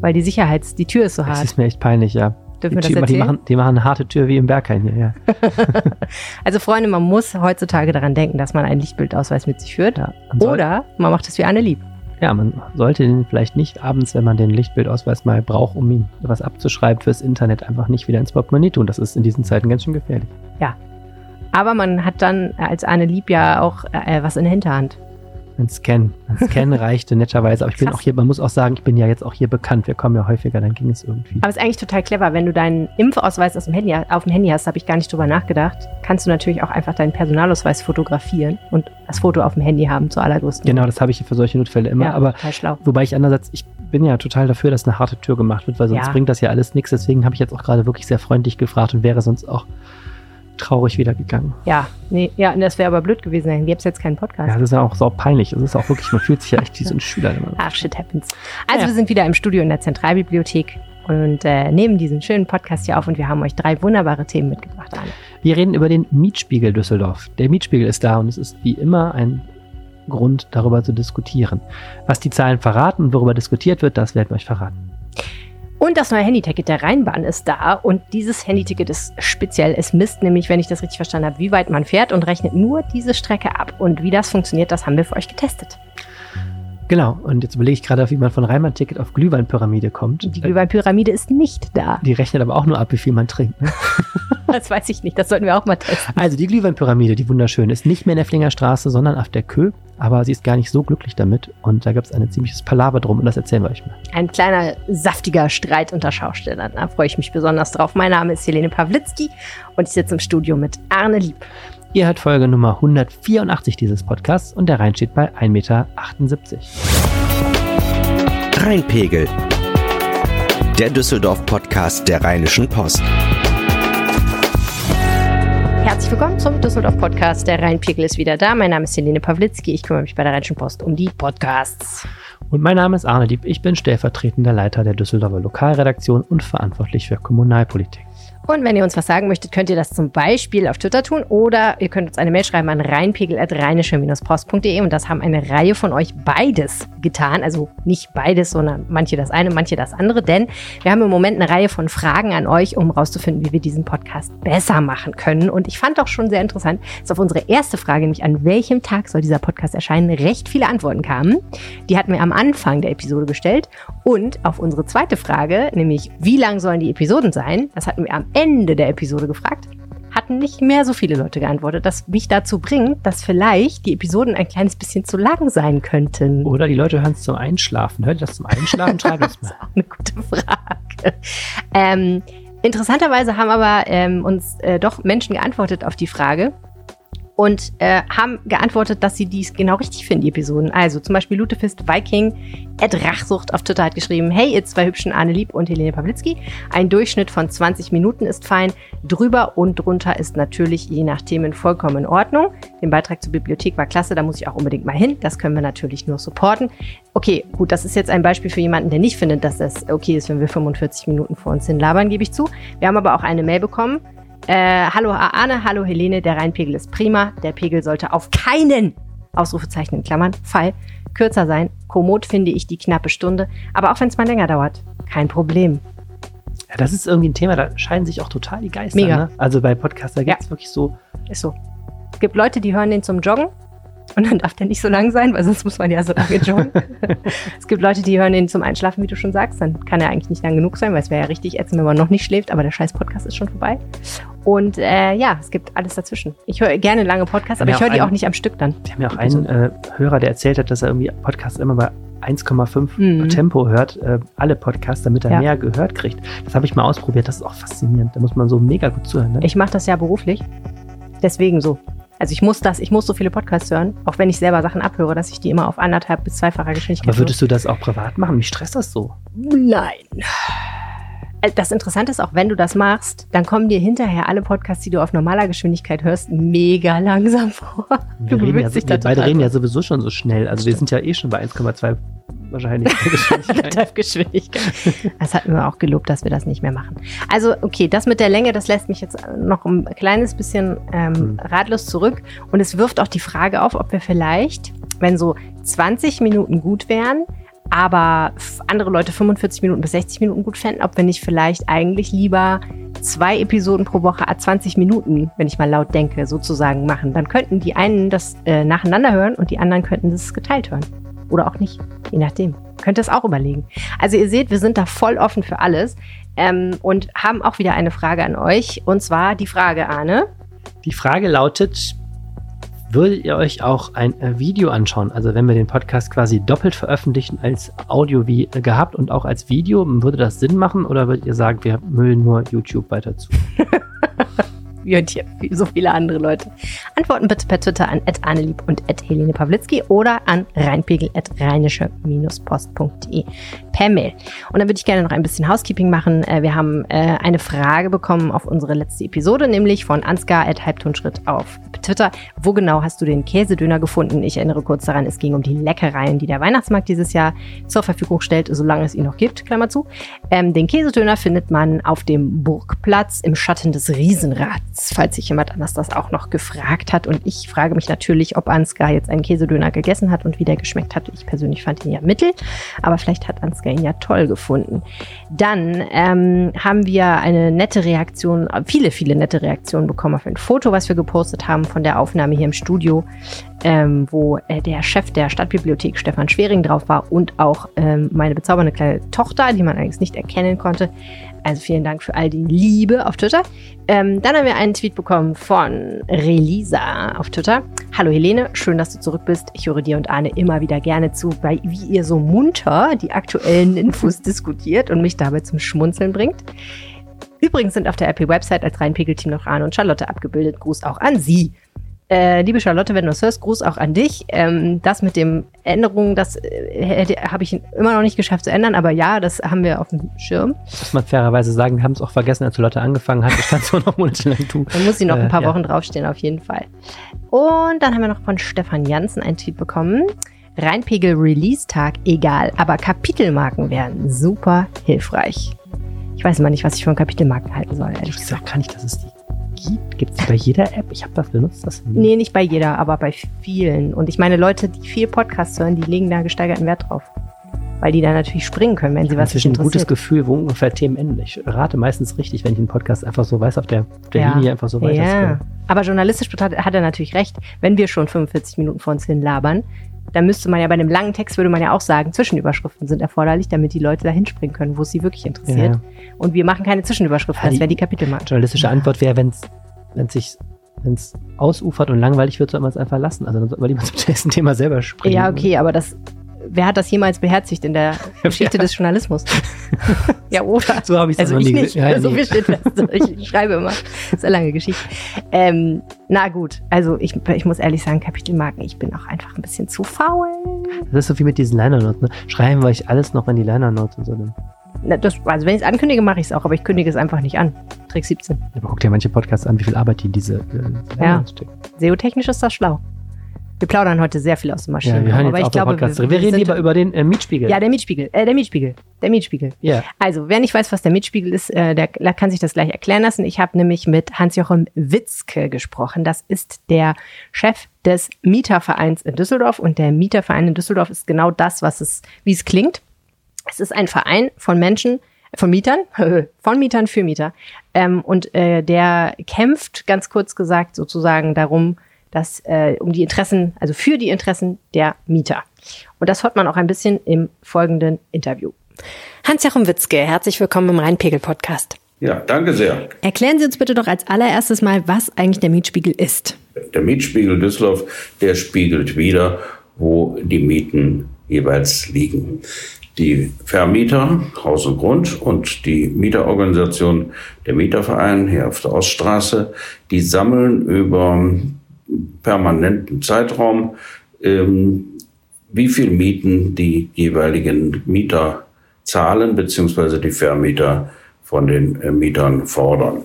Weil die Sicherheits-, die Tür ist so hart. Das ist mir echt peinlich, ja. Dürfen wir die, das die, erzählen? machen, die machen eine harte Tür wie im Berghain hier, ja. Also Freunde, man muss heutzutage daran denken, dass man einen Lichtbildausweis mit sich führt. ja man Oder man macht es wie Anne Lieb. Ja, man sollte den vielleicht nicht abends, wenn man den Lichtbildausweis mal braucht, um ihn was abzuschreiben fürs Internet, einfach nicht wieder ins Portemonnaie tun. Das ist in diesen Zeiten ganz schön gefährlich. Aber man hat dann als Anne Lieb ja auch äh, was in der Hinterhand. Ein Scan. Ein Scan reichte netterweise. Aber ich bin Krass. auch hier, man muss auch sagen, ich bin ja jetzt auch hier bekannt. Wir kommen ja häufiger, dann ging es irgendwie. Aber es ist eigentlich total clever, wenn du deinen Impfausweis aus dem Handy, auf dem Handy hast, habe ich gar nicht drüber nachgedacht, kannst du natürlich auch einfach deinen Personalausweis fotografieren und das Foto auf dem Handy haben zur allergrößten. Genau, das habe ich für solche Notfälle immer. ja, aber wobei ich andererseits, ich bin ja total dafür, dass eine harte Tür gemacht wird, weil sonst Ja. bringt das ja alles nichts. Deswegen habe ich jetzt auch gerade wirklich sehr freundlich gefragt und wäre sonst auch traurig wieder gegangen. Ja, nee, ja, und das wäre aber blöd gewesen, dann gäbe es jetzt keinen Podcast. Ja, das ist ja auch so peinlich. Das ist auch wirklich, man fühlt sich ja echt wie so ein Schüler. Ah, shit happens. Also Ja. wir sind wieder im Studio in der Zentralbibliothek und äh, nehmen diesen schönen Podcast hier auf und wir haben euch drei wunderbare Themen mitgebracht, Arne. Wir reden über den Mietspiegel Düsseldorf. Der Mietspiegel ist da und es ist wie immer ein Grund, darüber zu diskutieren. Was die Zahlen verraten und worüber diskutiert wird, das werden wir euch verraten. Und das neue Handyticket der Rheinbahn ist da und dieses Handyticket ist speziell. Es misst nämlich, wenn ich das richtig verstanden habe, wie weit man fährt und rechnet nur diese Strecke ab. Und wie das funktioniert, das haben wir für euch getestet. Genau, und jetzt überlege ich gerade, wie man von Reimann-Ticket auf Glühweinpyramide kommt. Die Glühweinpyramide ist nicht da. Die rechnet aber auch nur ab, wie viel man trinkt. Ne? Das weiß ich nicht, das sollten wir auch mal testen. Also die Glühweinpyramide, die wunderschön, ist nicht mehr in der Flinger Straße, sondern auf der Kö. Aber sie ist gar nicht so glücklich damit. Und da gibt es ein ziemliches Palaver drum und das erzählen wir euch mal. Ein kleiner, saftiger Streit unter Schaustellern. Da freue ich mich besonders drauf. Mein Name ist Helene Pawlitzki und ich sitze im Studio mit Arne Lieb. Ihr hört Folge Nummer 184 dieses Podcasts und der Rhein steht bei 1,78 Meter. Rheinpegel. Der Düsseldorf-Podcast der Rheinischen Post. Herzlich willkommen zum Düsseldorf Podcast. Der Rheinpegel ist wieder da. Mein Name ist Helene Pawlitzki. Ich kümmere mich bei der Rheinischen Post um die Podcasts. Und mein Name ist Arne Dieb. Ich bin stellvertretender Leiter der Düsseldorfer Lokalredaktion und verantwortlich für Kommunalpolitik. Und wenn ihr uns was sagen möchtet, könnt ihr das zum Beispiel auf Twitter tun oder ihr könnt uns eine Mail schreiben an rheinpegel.rheinische-post.de und das haben eine Reihe von euch beides getan. Also nicht beides, sondern manche das eine, manche das andere, denn wir haben im Moment eine Reihe von Fragen an euch, um herauszufinden, wie wir diesen Podcast besser machen können. Und ich fand auch schon sehr interessant, dass auf unsere erste Frage, nämlich an welchem Tag soll dieser Podcast erscheinen, recht viele Antworten kamen. Die hatten wir am Anfang der Episode gestellt. Und auf unsere zweite Frage, nämlich wie lang sollen die Episoden sein, das hatten wir am Ende der Episode gefragt, hatten nicht mehr so viele Leute geantwortet, das mich dazu bringt, dass vielleicht die Episoden ein kleines bisschen zu lang sein könnten. Oder die Leute hören es zum Einschlafen. Hört ihr das zum Einschlafen? Schreibt das mal. Auch eine gute Frage. Ähm, interessanterweise haben aber ähm, uns äh, doch Menschen geantwortet auf die Frage und äh, haben geantwortet, dass sie dies genau richtig finden, die Episoden. Also zum Beispiel Lutefist Viking, Ed Rachsucht auf Twitter hat geschrieben, hey, ihr zwei hübschen Arne Lieb und Helene Pawlitzki. Ein Durchschnitt von 20 Minuten ist fein. Drüber und drunter ist natürlich je nach Themen vollkommen in Ordnung. Den Beitrag zur Bibliothek war klasse, da muss ich auch unbedingt mal hin. Das können wir natürlich nur supporten. Okay, gut, das ist jetzt ein Beispiel für jemanden, der nicht findet, dass das okay ist, wenn wir 45 Minuten vor uns hin labern, gebe ich zu. Wir haben aber auch eine Mail bekommen. Äh, hallo Arne, hallo Helene, der Rheinpegel ist prima. Der Pegel sollte auf keinen Ausrufezeichen in Klammern Fall kürzer sein. Kommod finde ich die knappe Stunde, aber auch wenn es mal länger dauert, kein Problem. Ja, das ist irgendwie ein Thema, da scheiden sich auch total die Geister. Mega. Ne? Also bei Ja. gibt es wirklich so, Ist so. Es gibt Leute, die hören den zum Joggen und dann darf der nicht so lang sein, weil sonst muss man ja so lange joggen. es gibt Leute, die hören den zum Einschlafen, wie du schon sagst. Dann kann er eigentlich nicht lang genug sein, weil es wäre ja richtig ätzend, wenn man noch nicht schläft, aber der scheiß Podcast ist schon vorbei. Und äh, ja, es gibt alles dazwischen. Ich höre gerne lange Podcasts, aber ich höre die auch nicht am Stück dann. wir haben ja auch einen äh, Hörer, der erzählt hat, dass er irgendwie Podcasts immer bei 1,5 Mhm. Tempo hört, äh, alle Podcasts, damit er Ja. mehr gehört kriegt. Das habe ich mal ausprobiert, das ist auch faszinierend. Da muss man so mega gut zuhören. Ne? Ich mache das ja beruflich. Deswegen so. Also ich muss das, ich muss so viele Podcasts hören, auch wenn ich selber Sachen abhöre, dass ich die immer auf anderthalb bis zweifacher Geschwindigkeit Aber würdest du das auch privat machen? Mich stresst das so. Nein. Äh, Das Interessante ist auch, wenn du das machst, dann kommen dir hinterher alle Podcasts, die du auf normaler Geschwindigkeit hörst, mega langsam vor. Wir, Du reden ja, gewöhnst dich da wir beide reden ja sowieso schon so schnell. Also wir sind ja eh schon bei 1,2 wahrscheinlich. Geschwindigkeit. Live-Geschwindigkeit. Das hatten wir auch gelobt, dass wir das nicht mehr machen. Also, okay, das mit der Länge, das lässt mich jetzt noch ein kleines bisschen ähm, Hm. ratlos zurück. Und es wirft auch die Frage auf, ob wir vielleicht, wenn so 20 Minuten gut wären, aber andere Leute 45 Minuten bis 60 Minuten gut fänden, ob wir nicht vielleicht eigentlich lieber zwei Episoden pro Woche a 20 Minuten, wenn ich mal laut denke, sozusagen machen. Dann könnten die einen das äh, nacheinander hören und die anderen könnten das geteilt hören. Oder auch nicht, je nachdem. Könnt ihr es auch überlegen. Also ihr seht, wir sind da voll offen für alles ähm, und haben auch wieder eine Frage an euch. Und zwar die Frage, Arne. Die Frage lautet, würdet ihr euch auch ein äh, Video anschauen? Also wenn wir den Podcast quasi doppelt veröffentlichen als Audio wie äh, gehabt und auch als Video, würde das Sinn machen oder würdet ihr sagen, wir müllen nur YouTube weiter zu? Wie und hier, wie so viele andere Leute. Antworten bitte per Twitter an @annelieb und Helene Pawlitzki oder an reinpegel@rheinische-post.de per Mail. Und dann würde ich gerne noch ein bisschen Housekeeping machen. Äh, Wir haben äh, eine Frage bekommen auf unsere letzte Episode, nämlich von Ansgar Halbtonschritt auf Twitter. Wo genau hast du den Käsedöner gefunden? Ich erinnere kurz daran, es ging um die Leckereien, die der Weihnachtsmarkt dieses Jahr zur Verfügung stellt, solange es ihn noch gibt, Klammer zu. Ähm, den Käsedöner findet man auf dem Burgplatz im Schatten des Riesenrads, falls sich jemand anders das auch noch gefragt hat. Und ich frage mich natürlich, ob Ansgar jetzt einen Käsedöner gegessen hat und wie der geschmeckt hat. Ich persönlich fand ihn ja mittel, aber vielleicht hat Ansgar ihn ja toll gefunden. Dann ähm, haben wir eine nette Reaktion, viele, viele nette Reaktionen bekommen auf ein Foto, was wir gepostet haben von der Aufnahme hier im Studio, ähm, wo äh, der Chef der Stadtbibliothek Stefan Schwering drauf war und auch ähm, meine bezaubernde kleine Tochter, die man allerdings nicht erkennen konnte. Also vielen Dank für all die Liebe auf Twitter. Ähm, dann haben wir einen Tweet bekommen von Relisa auf Twitter. Hallo Helene, schön, dass du zurück bist. Ich höre dir und Arne immer wieder gerne zu, bei wie ihr so munter die aktuellen Infos diskutiert und mich dabei zum Schmunzeln bringt. Übrigens sind auf der RP-Website als Rheinpegel-Team noch Arne und Charlotte abgebildet. Gruß auch an Sie. Äh, liebe Charlotte, wenn du es hörst, Gruß auch an dich. Ähm, das mit den Änderungen, das äh, habe ich immer noch nicht geschafft zu ändern, aber ja, das haben wir auf dem Schirm. Muss man fairerweise sagen, wir haben es auch vergessen, als Lotte angefangen hat. Ich stand so noch monatelang tu. Dann muss sie noch ein paar Äh, ja. Wochen draufstehen, auf jeden Fall. Und dann haben wir noch von Stefan Jansen einen Tweet bekommen. Rheinpegel Release-Tag, egal, aber Kapitelmarken wären super hilfreich. Ich weiß immer nicht, was ich von Kapitelmarken halten soll, ehrlich Ich gesagt. gar nicht, dass es die gibt. Gibt es bei jeder App? Ich habe das benutzt. Das nie. Nee, nicht bei jeder, aber bei vielen. Und ich meine, Leute, die viel Podcasts hören, die legen da gesteigerten Wert drauf. Weil die da natürlich springen können, wenn sie was Inzwischen ein gutes interessiert. Gefühl, wo ungefähr Themen enden. Ich rate meistens richtig, wenn ich einen Podcast einfach so weiß, auf der, auf der Ja. Linie einfach so weiter Ja, aber journalistisch hat, hat er natürlich recht. Wenn wir schon 45 Minuten vor uns hin labern, dann müsste man ja bei einem langen Text, würde man ja auch sagen, Zwischenüberschriften sind erforderlich, damit die Leute da hinspringen können, wo es sie wirklich interessiert. Ja. Und wir machen keine Zwischenüberschriften, Ja, das die- wäre die Kapitelmarke. Journalistische Antwort wäre, wenn es sich wenn es ausufert und langweilig wird, soll man es einfach lassen. Also dann soll man lieber zum nächsten Thema selber springen. Ja, okay, aber das, wer hat das jemals beherzigt in der Geschichte des Journalismus? ja, oder? So habe ich es Also noch ich nie nicht. Ja, so nee. viel steht fest. Ich schreibe immer. Das ist eine lange Geschichte. Ähm, na gut, also ich, ich muss ehrlich sagen, Kapitelmarken, ich bin auch einfach ein bisschen zu faul. Das ist so wie mit diesen Liner Notes. Ne? Schreiben wir euch alles noch in die Liner Notes und so. Dann. Na, das, also wenn ich es ankündige, mache ich es auch, aber ich kündige es einfach nicht an. Trick 17. Aber guckt ja manche Podcasts an, wie viel Arbeit die in diese äh, Liner Ja. Stecken. SEO-technisch ist das schlau. Wir plaudern heute sehr viel aus dem Ja, Maschinen. wir hören aber ich glaube. Wir, wir reden lieber über den äh, Mietspiegel. Ja, der Mietspiegel. Äh, der Mietspiegel. Der Mietspiegel. Ja. Also, wer nicht weiß, was der Mietspiegel ist, äh, der kann sich das gleich erklären lassen. Ich habe nämlich mit Hans-Jochen Witzke gesprochen. Das ist der Chef des Mietervereins in Düsseldorf. Und der Mieterverein in Düsseldorf ist genau das, was es, wie es klingt. Es ist ein Verein von Menschen, von Mietern, von Mietern für Mieter. Ähm, und äh, der kämpft, ganz kurz gesagt, sozusagen darum, dass äh, um die Interessen, also für die Interessen der Mieter. Und das hört man auch ein bisschen im folgenden Interview. Hans-Jochen Witzke, herzlich willkommen im Rheinpegel-Podcast. Ja, danke sehr. Erklären Sie uns bitte doch als allererstes mal, was eigentlich der Mietspiegel ist. Der Mietspiegel Düsseldorf, der spiegelt wieder, wo die Mieten jeweils liegen. Die Vermieter, Haus und Grund und die Mieterorganisation, der Mieterverein hier auf der Oststraße, die sammeln über permanenten Zeitraum, ähm, wie viel Mieten die jeweiligen Mieter zahlen, beziehungsweise die Vermieter von den äh, Mietern fordern.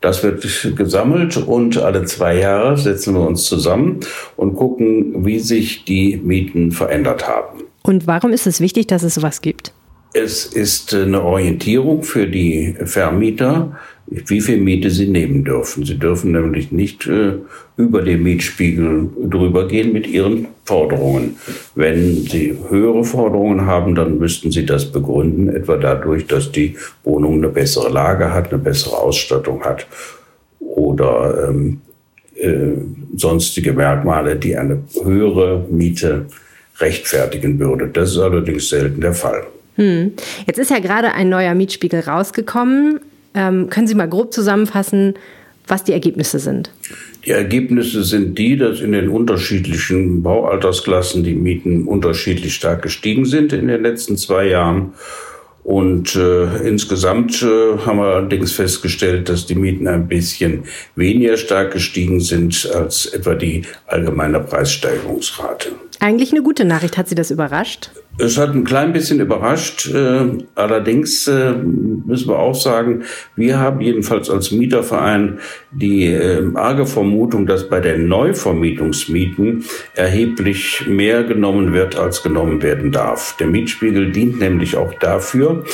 Das wird gesammelt und alle zwei Jahre setzen wir uns zusammen und gucken, wie sich die Mieten verändert haben. Und warum ist es wichtig, dass es sowas gibt? Es ist eine Orientierung für die Vermieter, wie viel Miete sie nehmen dürfen. Sie dürfen nämlich nicht äh, über den Mietspiegel drüber gehen mit ihren Forderungen. Wenn sie höhere Forderungen haben, dann müssten sie das begründen, etwa dadurch, dass die Wohnung eine bessere Lage hat, eine bessere Ausstattung hat oder ähm, äh, sonstige Merkmale, die eine höhere Miete rechtfertigen würde. Das ist allerdings selten der Fall. Hm. Jetzt ist ja gerade ein neuer Mietspiegel rausgekommen. Ähm, können Sie mal grob zusammenfassen, was die Ergebnisse sind? Die Ergebnisse sind die, dass in den unterschiedlichen Baualtersklassen die Mieten unterschiedlich stark gestiegen sind in den letzten zwei Jahren. Und äh, insgesamt äh, haben wir allerdings festgestellt, dass die Mieten ein bisschen weniger stark gestiegen sind als etwa die allgemeine Preissteigerungsrate. Eigentlich eine gute Nachricht. Hat Sie das überrascht? Es hat ein klein bisschen überrascht. Äh, allerdings äh, müssen wir auch sagen, wir haben jedenfalls als Mieterverein die äh, arge Vermutung, dass bei den Neuvermietungsmieten erheblich mehr genommen wird, als genommen werden darf. Der Mietspiegel dient nämlich auch dafür,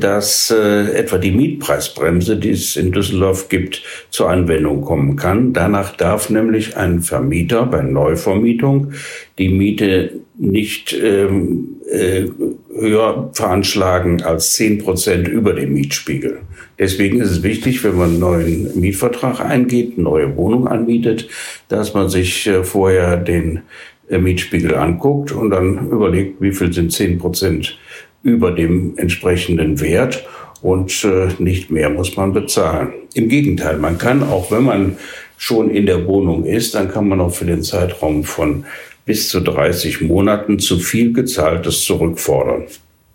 dass etwa die Mietpreisbremse, die es in Düsseldorf gibt, zur Anwendung kommen kann. Danach darf nämlich ein Vermieter bei Neuvermietung die Miete nicht ähm, äh, höher veranschlagen als zehn Prozent über dem Mietspiegel. Deswegen ist es wichtig, wenn man einen neuen Mietvertrag eingeht, eine neue Wohnung anmietet, dass man sich äh, vorher den äh, Mietspiegel anguckt und dann überlegt, wie viel sind zehn Prozent über dem entsprechenden Wert und äh, nicht mehr muss man bezahlen. Im Gegenteil, man kann auch, wenn man schon in der Wohnung ist, dann kann man auch für den Zeitraum von bis zu 30 Monaten zu viel gezahltes zurückfordern.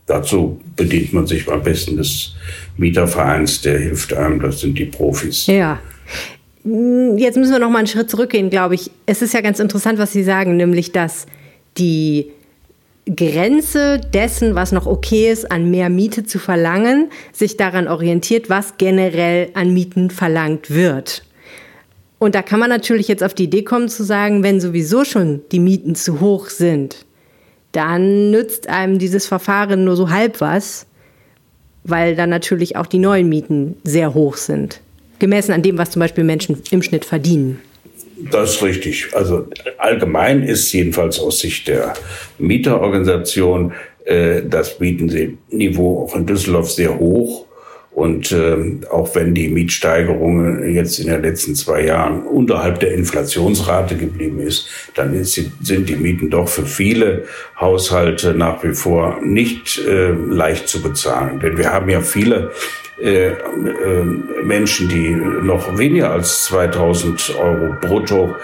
Dazu bedient man sich am besten des Mietervereins, der hilft einem, das sind die Profis. Ja. Jetzt müssen wir noch mal einen Schritt zurückgehen, glaube ich. Es ist ja ganz interessant, was Sie sagen, nämlich dass die Grenze dessen, was noch okay ist, an mehr Miete zu verlangen, sich daran orientiert, was generell an Mieten verlangt wird. Und da kann man natürlich jetzt auf die Idee kommen zu sagen, wenn sowieso schon die Mieten zu hoch sind, dann nützt einem dieses Verfahren nur so halb was, weil dann natürlich auch die neuen Mieten sehr hoch sind. Gemessen an dem, was zum Beispiel Menschen im Schnitt verdienen. Das ist richtig. Also allgemein ist jedenfalls aus Sicht der Mieterorganisation äh, das Mietenniveau auch in Düsseldorf sehr hoch. Und äh, auch wenn die Mietsteigerung jetzt in den letzten zwei Jahren unterhalb der Inflationsrate geblieben ist, dann ist, sind die Mieten doch für viele Haushalte nach wie vor nicht äh, leicht zu bezahlen. Denn wir haben ja viele äh, äh, Menschen, die noch weniger als 2000 Euro brutto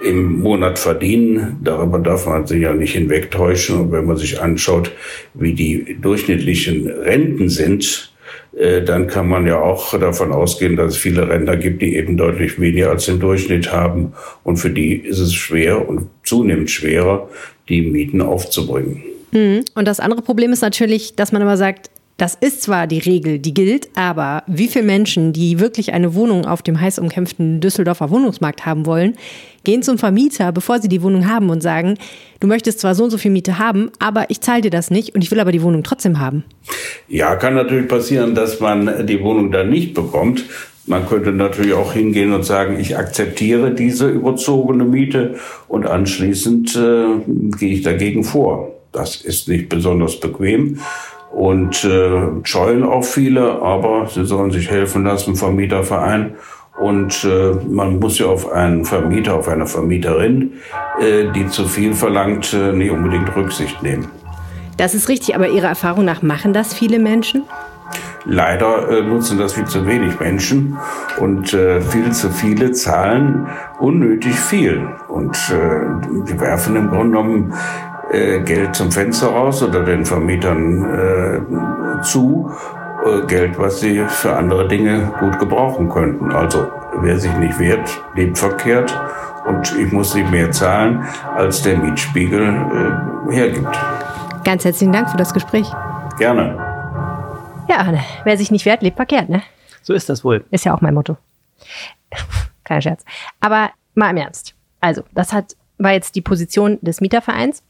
im Monat verdienen. Darüber darf man sich ja nicht hinwegtäuschen. Und wenn man sich anschaut, wie die durchschnittlichen Renten sind, dann kann man ja auch davon ausgehen, dass es viele Rentner gibt, die eben deutlich weniger als den Durchschnitt haben. Und für die ist es schwer und zunehmend schwerer, die Mieten aufzubringen. Mhm. Und das andere Problem ist natürlich, dass man immer sagt, das ist zwar die Regel, die gilt, aber wie viele Menschen, die wirklich eine Wohnung auf dem heiß umkämpften Düsseldorfer Wohnungsmarkt haben wollen, gehen zum Vermieter, bevor sie die Wohnung haben und sagen, du möchtest zwar so und so viel Miete haben, aber ich zahle dir das nicht und ich will aber die Wohnung trotzdem haben. Ja, kann natürlich passieren, dass man die Wohnung dann nicht bekommt. Man könnte natürlich auch hingehen und sagen, ich akzeptiere diese überzogene Miete und anschließend äh, gehe ich dagegen vor. Das ist nicht besonders bequem und äh, scheuen auch viele, aber sie sollen sich helfen lassen vom Mieterverein. Und äh, man muss ja auf einen Vermieter, auf eine Vermieterin, äh, die zu viel verlangt, äh, nicht unbedingt Rücksicht nehmen. Das ist richtig, aber Ihrer Erfahrung nach machen das viele Menschen? Leider äh, nutzen das viel zu wenig Menschen und äh, viel zu viele zahlen unnötig viel. Und äh, die werfen im Grunde genommen äh, Geld zum Fenster raus oder den Vermietern äh, zu. Äh, Geld, was sie für andere Dinge gut gebrauchen könnten. Also wer sich nicht wehrt, lebt verkehrt und ich muss nicht mehr zahlen, als der Mietspiegel äh, hergibt. Ganz herzlichen Dank für das Gespräch. Gerne. Ja, wer sich nicht wehrt, lebt verkehrt, ne? So ist das wohl. Ist ja auch mein Motto. Kein Scherz. Aber mal im Ernst. Also, das hat, war jetzt die Position des Mietervereins,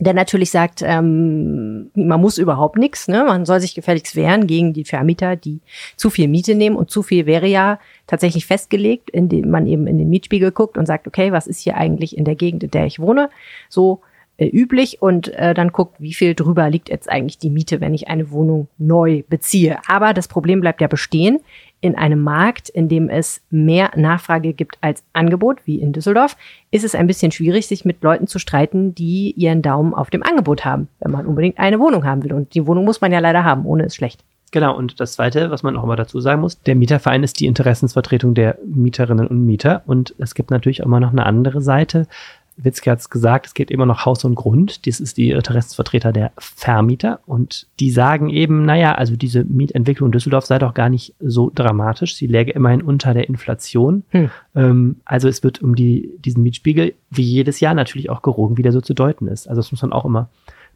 der natürlich sagt, ähm, man muss überhaupt nichts, ne? man soll sich gefälligst wehren gegen die Vermieter, die zu viel Miete nehmen. Und zu viel wäre ja tatsächlich festgelegt, indem man eben in den Mietspiegel guckt und sagt, okay, was ist hier eigentlich in der Gegend, in der ich wohne? So äh, üblich und äh, dann guckt, wie viel drüber liegt jetzt eigentlich die Miete, wenn ich eine Wohnung neu beziehe. Aber das Problem bleibt ja bestehen. In einem Markt, in dem es mehr Nachfrage gibt als Angebot, wie in Düsseldorf, ist es ein bisschen schwierig, sich mit Leuten zu streiten, die ihren Daumen auf dem Angebot haben, wenn man unbedingt eine Wohnung haben will. Und die Wohnung muss man ja leider haben, ohne ist schlecht. Genau, und das Zweite, was man auch immer dazu sagen muss, der Mieterverein ist die Interessensvertretung der Mieterinnen und Mieter. Und es gibt natürlich auch immer noch eine andere Seite, Witzke hat es gesagt, es geht immer noch Haus und Grund. Das ist die Interessensvertreter der Vermieter. Und die sagen eben, naja, also diese Mietentwicklung in Düsseldorf sei doch gar nicht so dramatisch. Sie läge immerhin unter der Inflation. Hm. Ähm, also es wird um die, diesen Mietspiegel wie jedes Jahr natürlich auch gerogen, wie der so zu deuten ist. Also das muss man auch immer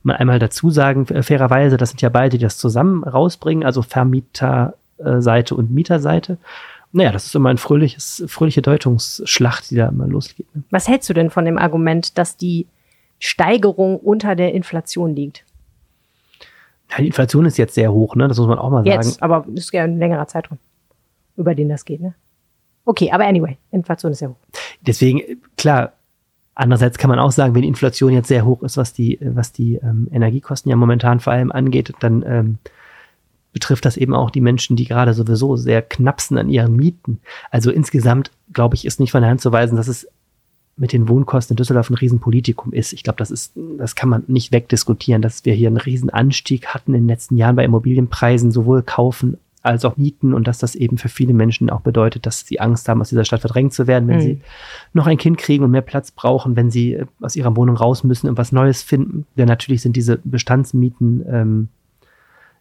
mal einmal dazu sagen, fairerweise, das sind ja beide, die das zusammen rausbringen, also Vermieterseite und Mieterseite naja, das ist immer ein fröhliches, fröhliche Deutungsschlacht, die da immer losgeht. Ne? Was hältst du denn von dem Argument, dass die Steigerung unter der Inflation liegt? Ja, die Inflation ist jetzt sehr hoch, ne? Das muss man auch mal jetzt, sagen. aber das ist ja ein längerer Zeitraum, über den das geht, ne? Okay, aber anyway, Inflation ist sehr hoch. Deswegen, klar, andererseits kann man auch sagen, wenn die Inflation jetzt sehr hoch ist, was die, was die ähm, Energiekosten ja momentan vor allem angeht, dann ähm, betrifft das eben auch die Menschen, die gerade sowieso sehr knapsen an ihren Mieten. Also insgesamt, glaube ich, ist nicht von der Hand zu weisen, dass es mit den Wohnkosten in Düsseldorf ein Riesenpolitikum ist. Ich glaube, das ist, das kann man nicht wegdiskutieren, dass wir hier einen Riesenanstieg hatten in den letzten Jahren bei Immobilienpreisen, sowohl kaufen als auch mieten und dass das eben für viele Menschen auch bedeutet, dass sie Angst haben, aus dieser Stadt verdrängt zu werden, wenn mhm. sie noch ein Kind kriegen und mehr Platz brauchen, wenn sie aus ihrer Wohnung raus müssen und was Neues finden. Denn natürlich sind diese Bestandsmieten ähm,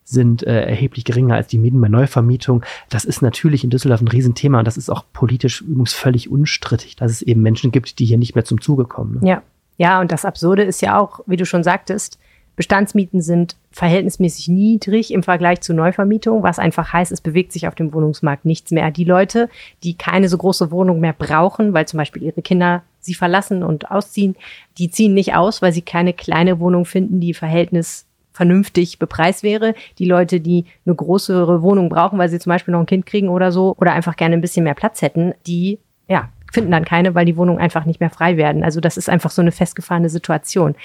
sind äh, erheblich geringer als die Mieten bei Neuvermietung. Das ist natürlich in Düsseldorf ein Riesenthema und das ist auch politisch übrigens völlig unstrittig, dass es eben Menschen gibt, die hier nicht mehr zum Zuge kommen. Ne? Ja. Ja, und das Absurde ist ja auch, wie du schon sagtest, Bestandsmieten sind verhältnismäßig niedrig im Vergleich zu Neuvermietung, was einfach heißt, es bewegt sich auf dem Wohnungsmarkt nichts mehr. Die Leute, die keine so große Wohnung mehr brauchen, weil zum Beispiel ihre Kinder sie verlassen und ausziehen, die ziehen nicht aus, weil sie keine kleine Wohnung finden, die Verhältnis vernünftig bepreist wäre. Die Leute, die eine größere Wohnung brauchen, weil sie zum Beispiel noch ein Kind kriegen oder so, oder einfach gerne ein bisschen mehr Platz hätten, die, ja, finden dann keine, weil die Wohnungen einfach nicht mehr frei werden. Also das ist einfach so eine festgefahrene Situation.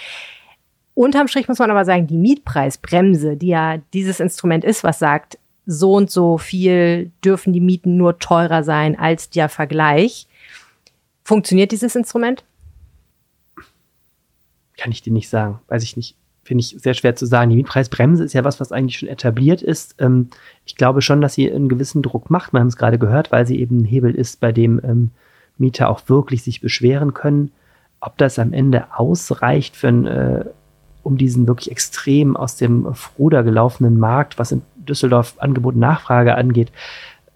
Unterm Strich muss man aber sagen, die Mietpreisbremse, die ja dieses Instrument ist, was sagt, so und so viel dürfen die Mieten nur teurer sein als der Vergleich. Funktioniert dieses Instrument? Kann ich dir nicht sagen. Weiß ich nicht finde ich sehr schwer zu sagen. Die Mietpreisbremse ist ja was, was eigentlich schon etabliert ist. Ähm, ich glaube schon, dass sie einen gewissen Druck macht. Wir haben es gerade gehört, weil sie eben ein Hebel ist, bei dem ähm, Mieter auch wirklich sich beschweren können. Ob das am Ende ausreicht für ein, äh, um diesen wirklich extrem aus dem Fruder gelaufenen Markt, was in Düsseldorf Angebot und Nachfrage angeht,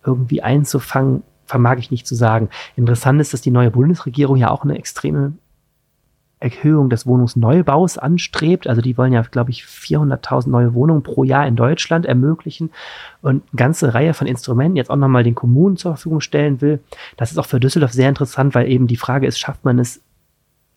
irgendwie einzufangen, vermag ich nicht zu sagen. Interessant ist, dass die neue Bundesregierung ja auch eine extreme Erhöhung des Wohnungsneubaus anstrebt. Also die wollen ja, glaube ich, 400.000 neue Wohnungen pro Jahr in Deutschland ermöglichen und eine ganze Reihe von Instrumenten jetzt auch nochmal den Kommunen zur Verfügung stellen will. Das ist auch für Düsseldorf sehr interessant, weil eben die Frage ist, schafft man es,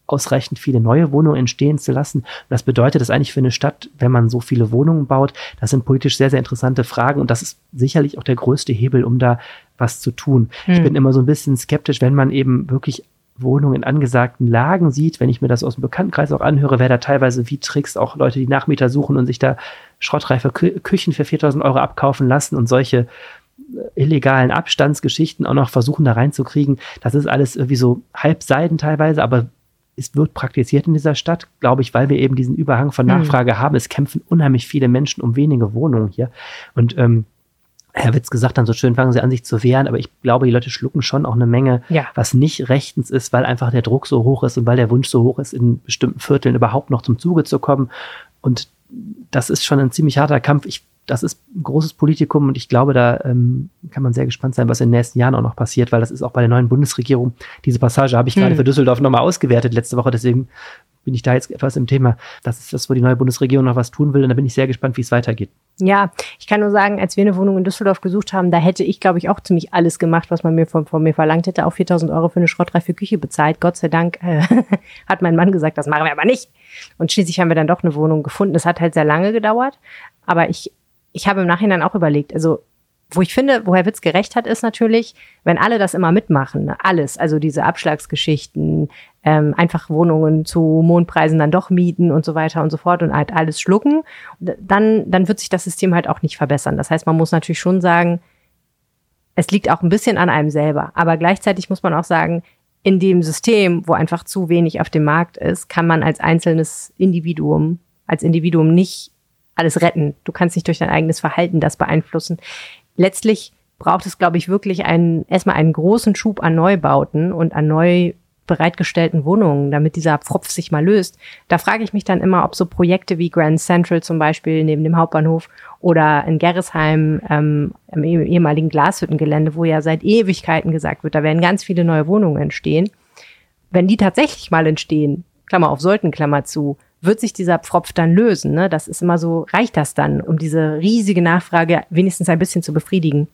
ausreichend viele neue Wohnungen entstehen zu lassen. Und das bedeutet das eigentlich für eine Stadt, wenn man so viele Wohnungen baut? Das sind politisch sehr, sehr interessante Fragen und das ist sicherlich auch der größte Hebel, um da was zu tun. Hm. Ich bin immer so ein bisschen skeptisch, wenn man eben wirklich Wohnungen in angesagten Lagen sieht, wenn ich mir das aus dem Bekanntenkreis auch anhöre, wer da teilweise wie Tricks auch Leute, die Nachmieter suchen und sich da schrottreife Kü Küchen für 4000 Euro abkaufen lassen und solche äh, illegalen Abstandsgeschichten auch noch versuchen da reinzukriegen. Das ist alles irgendwie so halbseiden teilweise, aber es wird praktiziert in dieser Stadt, glaube ich, weil wir eben diesen Überhang von hm. Nachfrage mhm. haben. Es kämpfen unheimlich viele Menschen um wenige Wohnungen hier. Und ähm, Herr Witz gesagt dann so schön, fangen sie an, sich zu wehren, aber ich glaube, die Leute schlucken schon auch eine Menge, ja. was nicht rechtens ist, weil einfach der Druck so hoch ist und weil der Wunsch so hoch ist, in bestimmten Vierteln überhaupt noch zum Zuge zu kommen. Und das ist schon ein ziemlich harter Kampf. Ich, das ist ein großes Politikum und ich glaube, da ähm, kann man sehr gespannt sein, was in den nächsten Jahren auch noch passiert, weil das ist auch bei der neuen Bundesregierung. Diese Passage habe ich hm. gerade für Düsseldorf nochmal ausgewertet letzte Woche, deswegen bin ich da jetzt etwas im Thema. Das ist das, wo die neue Bundesregierung noch was tun will. Und da bin ich sehr gespannt, wie es weitergeht. Ja, ich kann nur sagen, als wir eine Wohnung in Düsseldorf gesucht haben, da hätte ich, glaube ich, auch ziemlich alles gemacht, was man mir von, von mir verlangt hätte. Auch 4000 Euro für eine schrottreife Küche bezahlt. Gott sei Dank äh, hat mein Mann gesagt, das machen wir aber nicht. Und schließlich haben wir dann doch eine Wohnung gefunden. Es hat halt sehr lange gedauert. Aber ich, ich habe im Nachhinein auch überlegt, also wo ich finde, wo Herr Witz gerecht hat, ist natürlich, wenn alle das immer mitmachen, ne? alles, also diese Abschlagsgeschichten, ähm, einfach Wohnungen zu Mondpreisen dann doch mieten und so weiter und so fort und halt alles schlucken, dann, dann wird sich das System halt auch nicht verbessern. Das heißt, man muss natürlich schon sagen, es liegt auch ein bisschen an einem selber. Aber gleichzeitig muss man auch sagen, in dem System, wo einfach zu wenig auf dem Markt ist, kann man als einzelnes Individuum, als Individuum nicht alles retten. Du kannst nicht durch dein eigenes Verhalten das beeinflussen letztlich braucht es, glaube ich, wirklich einen, erstmal einen großen Schub an Neubauten und an neu bereitgestellten Wohnungen, damit dieser Pfropf sich mal löst. Da frage ich mich dann immer, ob so Projekte wie Grand Central zum Beispiel neben dem Hauptbahnhof oder in Gerresheim ähm, im ehemaligen Glashüttengelände, wo ja seit Ewigkeiten gesagt wird, da werden ganz viele neue Wohnungen entstehen. Wenn die tatsächlich mal entstehen, Klammer auf sollten, Klammer zu, wird sich dieser Pfropf dann lösen? Ne? Das ist immer so, reicht das dann, um diese riesige Nachfrage wenigstens ein bisschen zu befriedigen?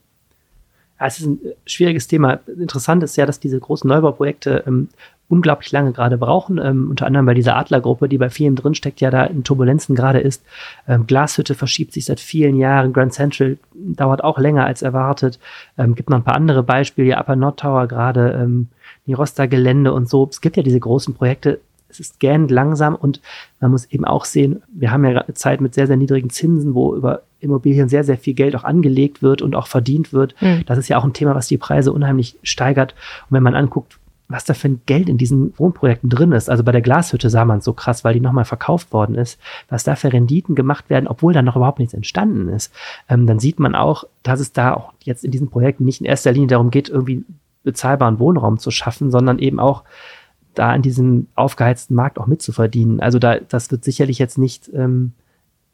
Ja, es ist ein schwieriges Thema. Interessant ist ja, dass diese großen Neubauprojekte ähm, unglaublich lange gerade brauchen. Ähm, unter anderem bei dieser Adlergruppe, die bei vielen drinsteckt, ja da in Turbulenzen gerade ist. Ähm, Glashütte verschiebt sich seit vielen Jahren. Grand Central dauert auch länger als erwartet. Ähm, gibt noch ein paar andere Beispiele. Ja, Upper Nord Tower gerade, ähm, Nirosta Gelände und so. Es gibt ja diese großen Projekte es ist gähnend langsam und man muss eben auch sehen, wir haben ja eine Zeit mit sehr, sehr niedrigen Zinsen, wo über Immobilien sehr, sehr viel Geld auch angelegt wird und auch verdient wird. Mhm. Das ist ja auch ein Thema, was die Preise unheimlich steigert. Und wenn man anguckt, was da für ein Geld in diesen Wohnprojekten drin ist. Also bei der Glashütte sah man es so krass, weil die nochmal verkauft worden ist, was da für Renditen gemacht werden, obwohl da noch überhaupt nichts entstanden ist. Ähm, dann sieht man auch, dass es da auch jetzt in diesen Projekten nicht in erster Linie darum geht, irgendwie bezahlbaren Wohnraum zu schaffen, sondern eben auch da an diesem aufgeheizten Markt auch mitzuverdienen. Also da, das wird sicherlich jetzt nicht ähm,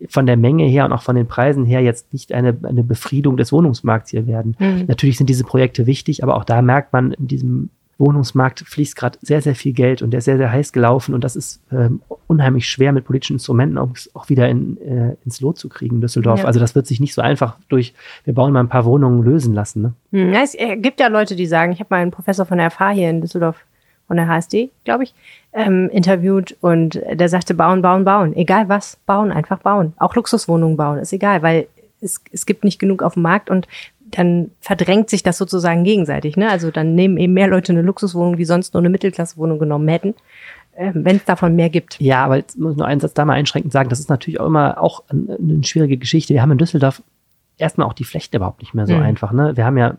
von der Menge her und auch von den Preisen her jetzt nicht eine, eine Befriedung des Wohnungsmarkts hier werden. Mhm. Natürlich sind diese Projekte wichtig, aber auch da merkt man, in diesem Wohnungsmarkt fließt gerade sehr, sehr viel Geld und der ist sehr, sehr heiß gelaufen und das ist ähm, unheimlich schwer mit politischen Instrumenten auch, auch wieder in, äh, ins Lot zu kriegen, Düsseldorf. Ja. Also das wird sich nicht so einfach durch, wir bauen mal ein paar Wohnungen lösen lassen. Ne? Hm, ja, es gibt ja Leute, die sagen, ich habe mal einen Professor von der FH hier in Düsseldorf von der HSD, glaube ich, ähm, interviewt und der sagte, bauen, bauen, bauen. Egal was, bauen, einfach bauen. Auch Luxuswohnungen bauen, ist egal, weil es, es gibt nicht genug auf dem Markt und dann verdrängt sich das sozusagen gegenseitig. Ne? Also dann nehmen eben mehr Leute eine Luxuswohnung, die sonst nur eine Mittelklassewohnung genommen hätten, äh, wenn es davon mehr gibt. Ja, aber jetzt muss ich nur einen Satz da mal einschränkend sagen, das ist natürlich auch immer auch eine, schwierige Geschichte. Wir haben in Düsseldorf erstmal auch die Fläche überhaupt nicht mehr so mhm. einfach. Ne? Wir haben ja,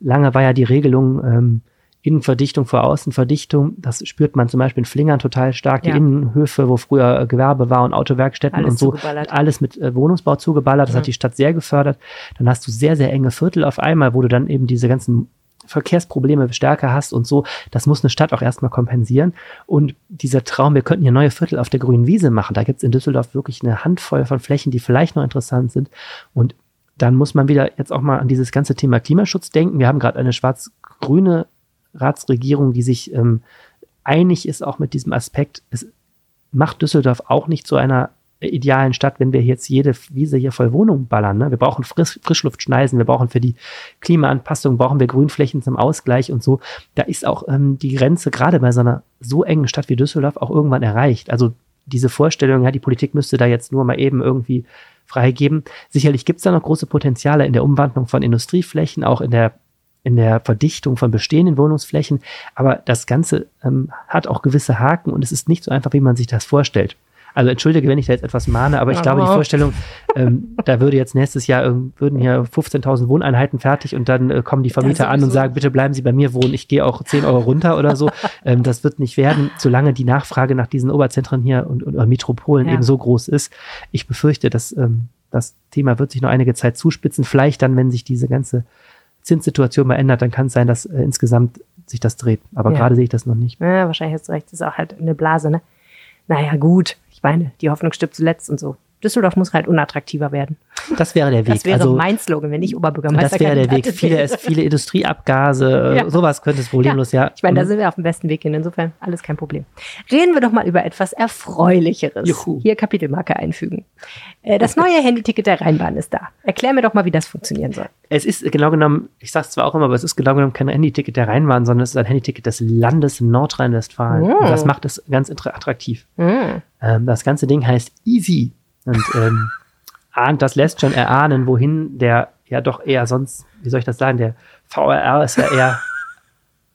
lange war ja die Regelung, ähm, Innenverdichtung vor Außenverdichtung. Das spürt man zum Beispiel in Flingern total stark. Ja. Die Innenhöfe, wo früher äh, Gewerbe war und Autowerkstätten alles und so, alles mit äh, Wohnungsbau zugeballert. Das mhm. hat die Stadt sehr gefördert. Dann hast du sehr, sehr enge Viertel auf einmal, wo du dann eben diese ganzen Verkehrsprobleme stärker hast und so. Das muss eine Stadt auch erstmal kompensieren. Und dieser Traum, wir könnten hier neue Viertel auf der grünen Wiese machen. Da gibt es in Düsseldorf wirklich eine Handvoll von Flächen, die vielleicht noch interessant sind. Und dann muss man wieder jetzt auch mal an dieses ganze Thema Klimaschutz denken. Wir haben gerade eine schwarz-grüne Ratsregierung, die sich ähm, einig ist auch mit diesem Aspekt. Es macht Düsseldorf auch nicht zu einer idealen Stadt, wenn wir jetzt jede Wiese hier voll Wohnungen ballern. Ne? Wir brauchen Frisch, Frischluftschneisen, wir brauchen für die Klimaanpassung, brauchen wir Grünflächen zum Ausgleich und so. Da ist auch ähm, die Grenze gerade bei so einer so engen Stadt wie Düsseldorf auch irgendwann erreicht. Also diese Vorstellung, ja, die Politik müsste da jetzt nur mal eben irgendwie freigeben. Sicherlich gibt es da noch große Potenziale in der Umwandlung von Industrieflächen, auch in der in der Verdichtung von bestehenden Wohnungsflächen. Aber das Ganze ähm, hat auch gewisse Haken und es ist nicht so einfach, wie man sich das vorstellt. Also entschuldige, wenn ich da jetzt etwas mahne, aber ich oh. glaube, die Vorstellung, ähm, da würde jetzt nächstes Jahr würden hier 15.000 Wohneinheiten fertig und dann äh, kommen die Vermieter an und sagen, bitte bleiben Sie bei mir wohnen, ich gehe auch 10 Euro runter oder so. ähm, das wird nicht werden, solange die Nachfrage nach diesen Oberzentren hier und, und Metropolen ja. eben so groß ist. Ich befürchte, dass ähm, das Thema wird sich noch einige Zeit zuspitzen. Vielleicht dann, wenn sich diese ganze Zinssituation mal ändert, dann kann es sein, dass äh, insgesamt sich das dreht. Aber ja. gerade sehe ich das noch nicht. Ja, wahrscheinlich hast du recht. Das ist auch halt eine Blase, ne? Naja, gut. Ich meine, die Hoffnung stirbt zuletzt und so. Düsseldorf muss halt unattraktiver werden. Das wäre der Weg. Das wäre also, mein Slogan, wenn ich Oberbürgermeister das wäre der Weg. Viele, viele Industrieabgase, Ja. sowas könnte es problemlos, ja. Ich meine, da Mhm. sind wir auf dem besten Weg hin. Insofern alles kein Problem. Reden wir doch mal über etwas Erfreulicheres. Juhu. Hier Kapitelmarke einfügen. Äh, Das neue Handyticket der Rheinbahn ist da. Erklär mir doch mal, wie das funktionieren soll. Es ist genau genommen, ich sage es zwar auch immer, aber es ist genau genommen kein Handyticket der Rheinbahn, sondern es ist ein Handyticket des Landes Nordrhein-Westfalen. Und das macht es ganz attraktiv. Hm. Ähm, das ganze Ding heißt Easy. Und ähm, ahnt, das lässt schon erahnen, wohin der ja doch eher sonst, wie soll ich das sagen, der VRR ist ja eher